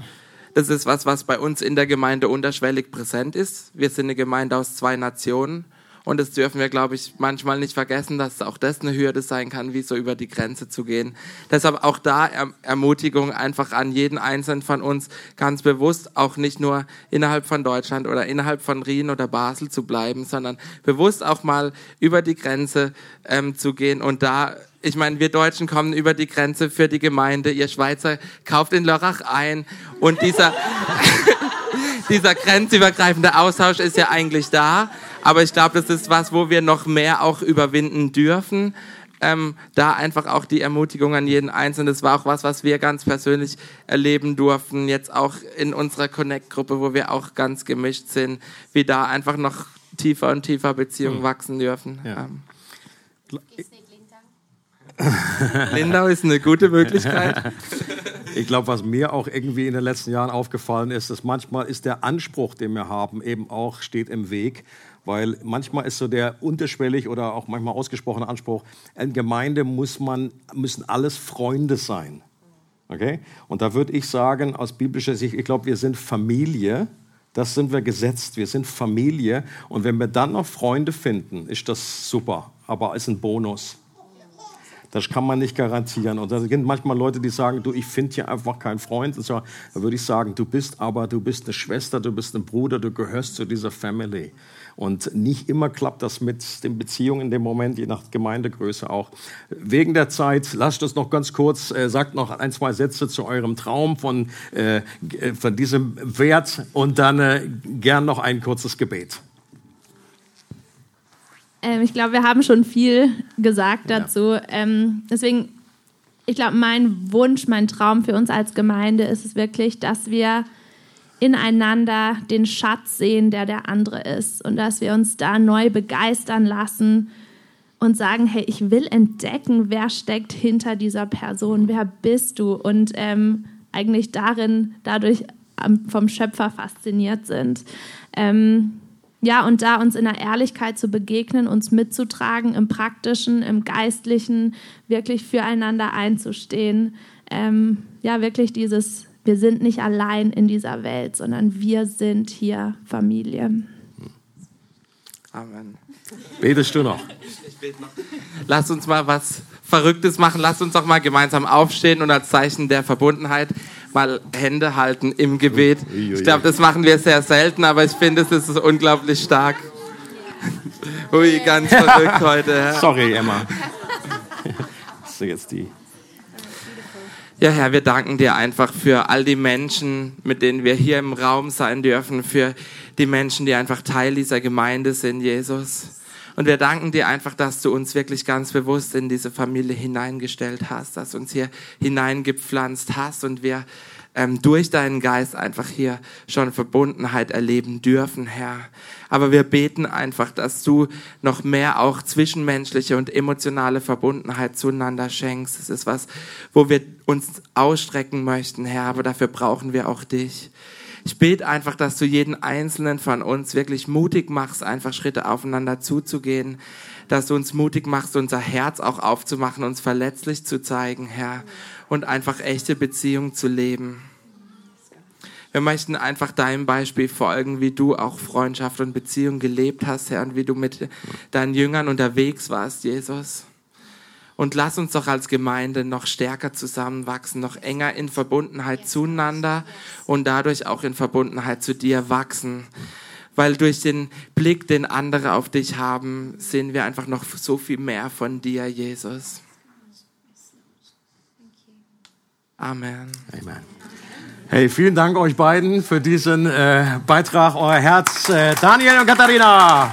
das ist was, was bei uns in der Gemeinde unterschwellig präsent ist. Wir sind eine Gemeinde aus zwei Nationen und das dürfen wir, glaube ich, manchmal nicht vergessen, dass auch das eine Hürde sein kann, wie so über die Grenze zu gehen. Deshalb auch da erm-, Ermutigung einfach an jeden Einzelnen von uns, ganz bewusst auch nicht nur innerhalb von Deutschland oder innerhalb von Rien oder Basel zu bleiben, sondern bewusst auch mal über die Grenze ähm, zu gehen und da ich meine, wir Deutschen kommen über die Grenze für die Gemeinde. Ihr Schweizer kauft in Lörrach ein. Und dieser, dieser grenzübergreifende Austausch ist ja eigentlich da. Aber ich glaube, das ist was, wo wir noch mehr auch überwinden dürfen. Ähm, da einfach auch die Ermutigung an jeden Einzelnen. Das war auch was, was wir ganz persönlich erleben durften. Jetzt auch in unserer Connect-Gruppe, wo wir auch ganz gemischt sind, wie da einfach noch tiefer und tiefer Beziehungen mhm. wachsen dürfen. Ja. Ähm. Lindau ist eine gute Möglichkeit. Ich glaube, was mir auch irgendwie in den letzten Jahren aufgefallen ist, dass manchmal ist der Anspruch, den wir haben, eben auch steht im Weg. Weil manchmal ist so der unterschwellig oder auch manchmal ausgesprochene Anspruch, in Gemeinde muss man, müssen alles Freunde sein. Okay? Und da würde ich sagen, aus biblischer Sicht, ich glaube, wir sind Familie. Das sind wir gesetzt. Wir sind Familie. Und wenn wir dann noch Freunde finden, ist das super. Aber ist ein Bonus. Das kann man nicht garantieren. Und da sind manchmal Leute, die sagen, du, ich finde hier einfach keinen Freund. Und so, da würde ich sagen, du bist aber, du bist eine Schwester, du bist ein Bruder, du gehörst zu dieser Family. Und nicht immer klappt das mit den Beziehungen in dem Moment, je nach Gemeindegröße auch. Wegen der Zeit, lasst uns noch ganz kurz, äh, sagt noch ein, zwei Sätze zu eurem Traum von, äh, von diesem Wert und dann äh, gern noch ein kurzes Gebet. Ähm, ich glaube, wir haben schon viel gesagt dazu. Ja. Ähm, deswegen, ich glaube, mein Wunsch, mein Traum für uns als Gemeinde ist es wirklich, dass wir ineinander den Schatz sehen, der der andere ist und dass wir uns da neu begeistern lassen und sagen, hey, ich will entdecken, wer steckt hinter dieser Person, wer bist du und ähm, eigentlich darin, dadurch vom Schöpfer fasziniert sind. Ähm, ja, und da uns in der Ehrlichkeit zu begegnen, uns mitzutragen, im Praktischen, im Geistlichen, wirklich füreinander einzustehen. Ähm, ja, wirklich dieses, wir sind nicht allein in dieser Welt, sondern wir sind hier Familie. Amen. Betest du noch? Ich bete noch. Lass uns mal was Verrücktes machen. Lass uns doch mal gemeinsam aufstehen und als Zeichen der Verbundenheit mal Hände halten im Gebet. Ich glaube, das machen wir sehr selten, aber ich finde, es ist unglaublich stark. Ui, ganz verrückt heute. Sorry, Emma. Ist jetzt die. Ja, Herr, wir danken dir einfach für all die Menschen, mit denen wir hier im Raum sein dürfen, für die Menschen, die einfach Teil dieser Gemeinde sind, Jesus. Und wir danken dir einfach, dass du uns wirklich ganz bewusst in diese Familie hineingestellt hast, dass du uns hier hineingepflanzt hast und wir ähm, durch deinen Geist einfach hier schon Verbundenheit erleben dürfen, Herr. Aber wir beten einfach, dass du noch mehr auch zwischenmenschliche und emotionale Verbundenheit zueinander schenkst. Das ist was, wo wir uns ausstrecken möchten, Herr, aber dafür brauchen wir auch dich. Ich bete einfach, dass du jeden einzelnen von uns wirklich mutig machst, einfach Schritte aufeinander zuzugehen, dass du uns mutig machst, unser Herz auch aufzumachen, uns verletzlich zu zeigen, Herr, und einfach echte Beziehungen zu leben. Wir möchten einfach deinem Beispiel folgen, wie du auch Freundschaft und Beziehung gelebt hast, Herr, und wie du mit deinen Jüngern unterwegs warst, Jesus. Und lass uns doch als Gemeinde noch stärker zusammenwachsen, noch enger in Verbundenheit zueinander und dadurch auch in Verbundenheit zu dir wachsen. Weil durch den Blick, den andere auf dich haben, sehen wir einfach noch so viel mehr von dir, Jesus. Amen. Amen. Hey, vielen Dank euch beiden für diesen äh, Beitrag, euer Herz, äh, Daniel und Katharina.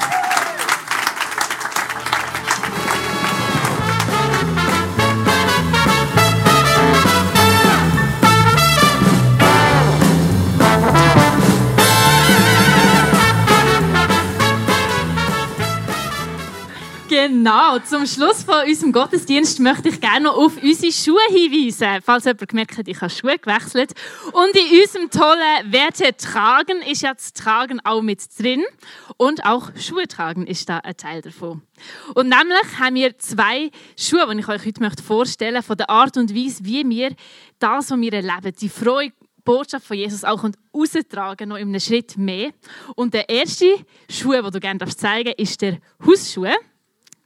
Genau, zum Schluss von unserem Gottesdienst möchte ich gerne noch auf unsere Schuhe hinweisen. Falls jemand gemerkt hat, ich habe Schuhe gewechselt. Und in unserem tollen Werte tragen ist ja das Tragen auch mit drin. Und auch Schuhe tragen ist da ein Teil davon. Und nämlich haben wir zwei Schuhe, die ich euch heute vorstellen möchte, von der Art und Weise, wie wir das, was wir erleben, die Freude, Botschaft von Jesus auch raustragen, noch in einem Schritt mehr. Und der erste Schuh, den du gerne zeigen darfst, ist der Hausschuh.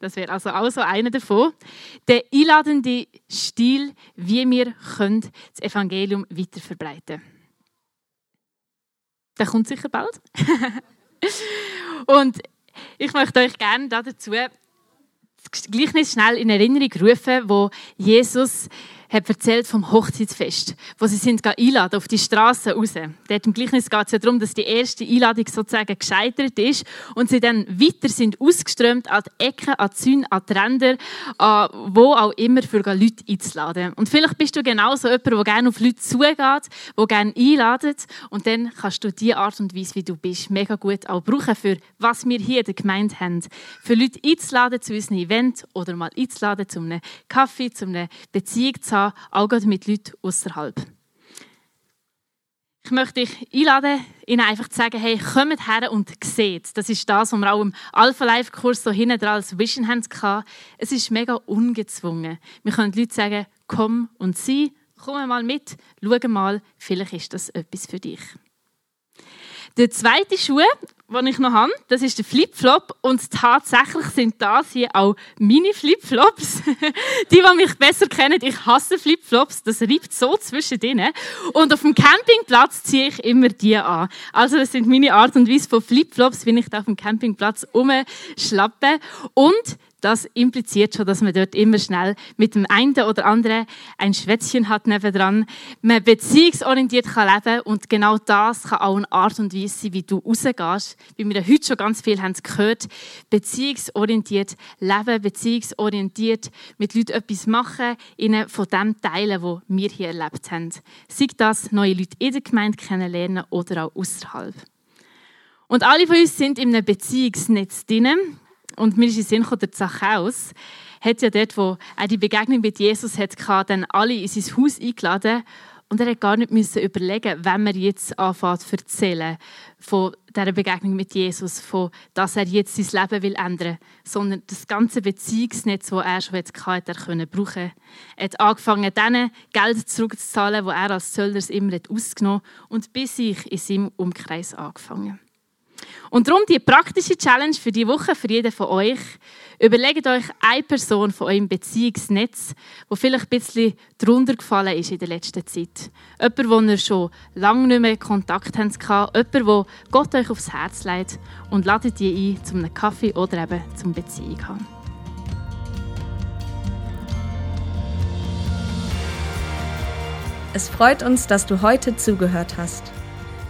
Das wäre also auch so einer davon. Der einladende Stil, wie wir können das Evangelium weiterverbreiten Der kommt sicher bald. Und ich möchte euch gerne dazu das Gleichnis schnell in Erinnerung rufen, wo Jesus hat erzählt vom Hochzeitsfest, wo sie sind einladen auf die Straße raus. Dort im Gleichnis geht es ja darum, dass die erste Einladung sozusagen gescheitert ist und sie dann weiter sind ausgeströmt an die Ecken, an die Zäune, an die Ränder, an wo auch immer für Leute einzuladen. Und vielleicht bist du genauso jemand, der gerne auf Leute zugeht, der gerne einladet und dann kannst du die Art und Weise, wie du bist, mega gut auch brauchen für was wir hier in der Gemeinde haben. Für Leute einzuladen zu unserem Event oder mal einzuladen zu einem Kaffee, zu einer Beziehung zu haben, haben, auch mit Leuten außerhalb. Ich möchte dich einladen, ihnen einfach zu sagen, hey, kommt her und seht. Das ist das, was wir auch im Alpha-Life-Kurs so hinten dran als Vision hatten. Es ist mega ungezwungen. Wir können Leuten sagen, komm und sieh, komm mal mit, schau mal, vielleicht ist das etwas für dich. Der zweite Schuh, den ich noch habe, das ist der Flipflop. Und tatsächlich sind das hier auch meine Flipflops. die, die mich besser kennen, ich hasse Flipflops. Das reibt so zwischen denen. Und auf dem Campingplatz ziehe ich immer die an. Also das sind meine Art und Weise von Flipflops, wie ich da auf dem Campingplatz rumschlappe. Und das impliziert schon, dass man dort immer schnell mit dem einen oder anderen ein Schwätzchen hat nebendran. Man beziehungsorientiert kann leben und genau das kann auch eine Art und Weise sein, wie du rausgehst. Wie wir heute schon ganz viel haben gehört. Beziehungsorientiert leben, beziehungsorientiert mit Leuten etwas machen, ihnen von dem teilen, was wir hier erlebt haben. Sei das neue Leute in der Gemeinde kennenlernen oder auch außerhalb. Und alle von uns sind in einem Beziehungsnetz drinnen. Und mir ist in Sinn gekommen, der Zachäus hat ja dort, wo er die Begegnung mit Jesus hatte, dann alle in sein Haus eingeladen. Und er hat gar nicht müssen überlegen, wenn man jetzt anfängt zu erzählen von dieser Begegnung mit Jesus, von, dass er jetzt sein Leben will ändern, sondern das ganze Beziehungsnetz, das er schon hatte, er können brauchen. Er hat angefangen, denen Geld zurückzuzahlen, wo er als Zöllner immer ausgenommen hat und bis sich in seinem Umkreis angefangen. Und darum die praktische Challenge für die Woche, für jeden von euch. Überlegt euch eine Person von eurem Beziehungsnetz, wo vielleicht ein bisschen drunter gefallen ist in der letzten Zeit. Jemand, wo ihr schon lange nicht mehr Kontakt habt, jemand, wo Gott euch aufs Herz legt und ladet die ein zum einem Kaffee oder eben zum Beziehung haben. Es freut uns, dass du heute zugehört hast.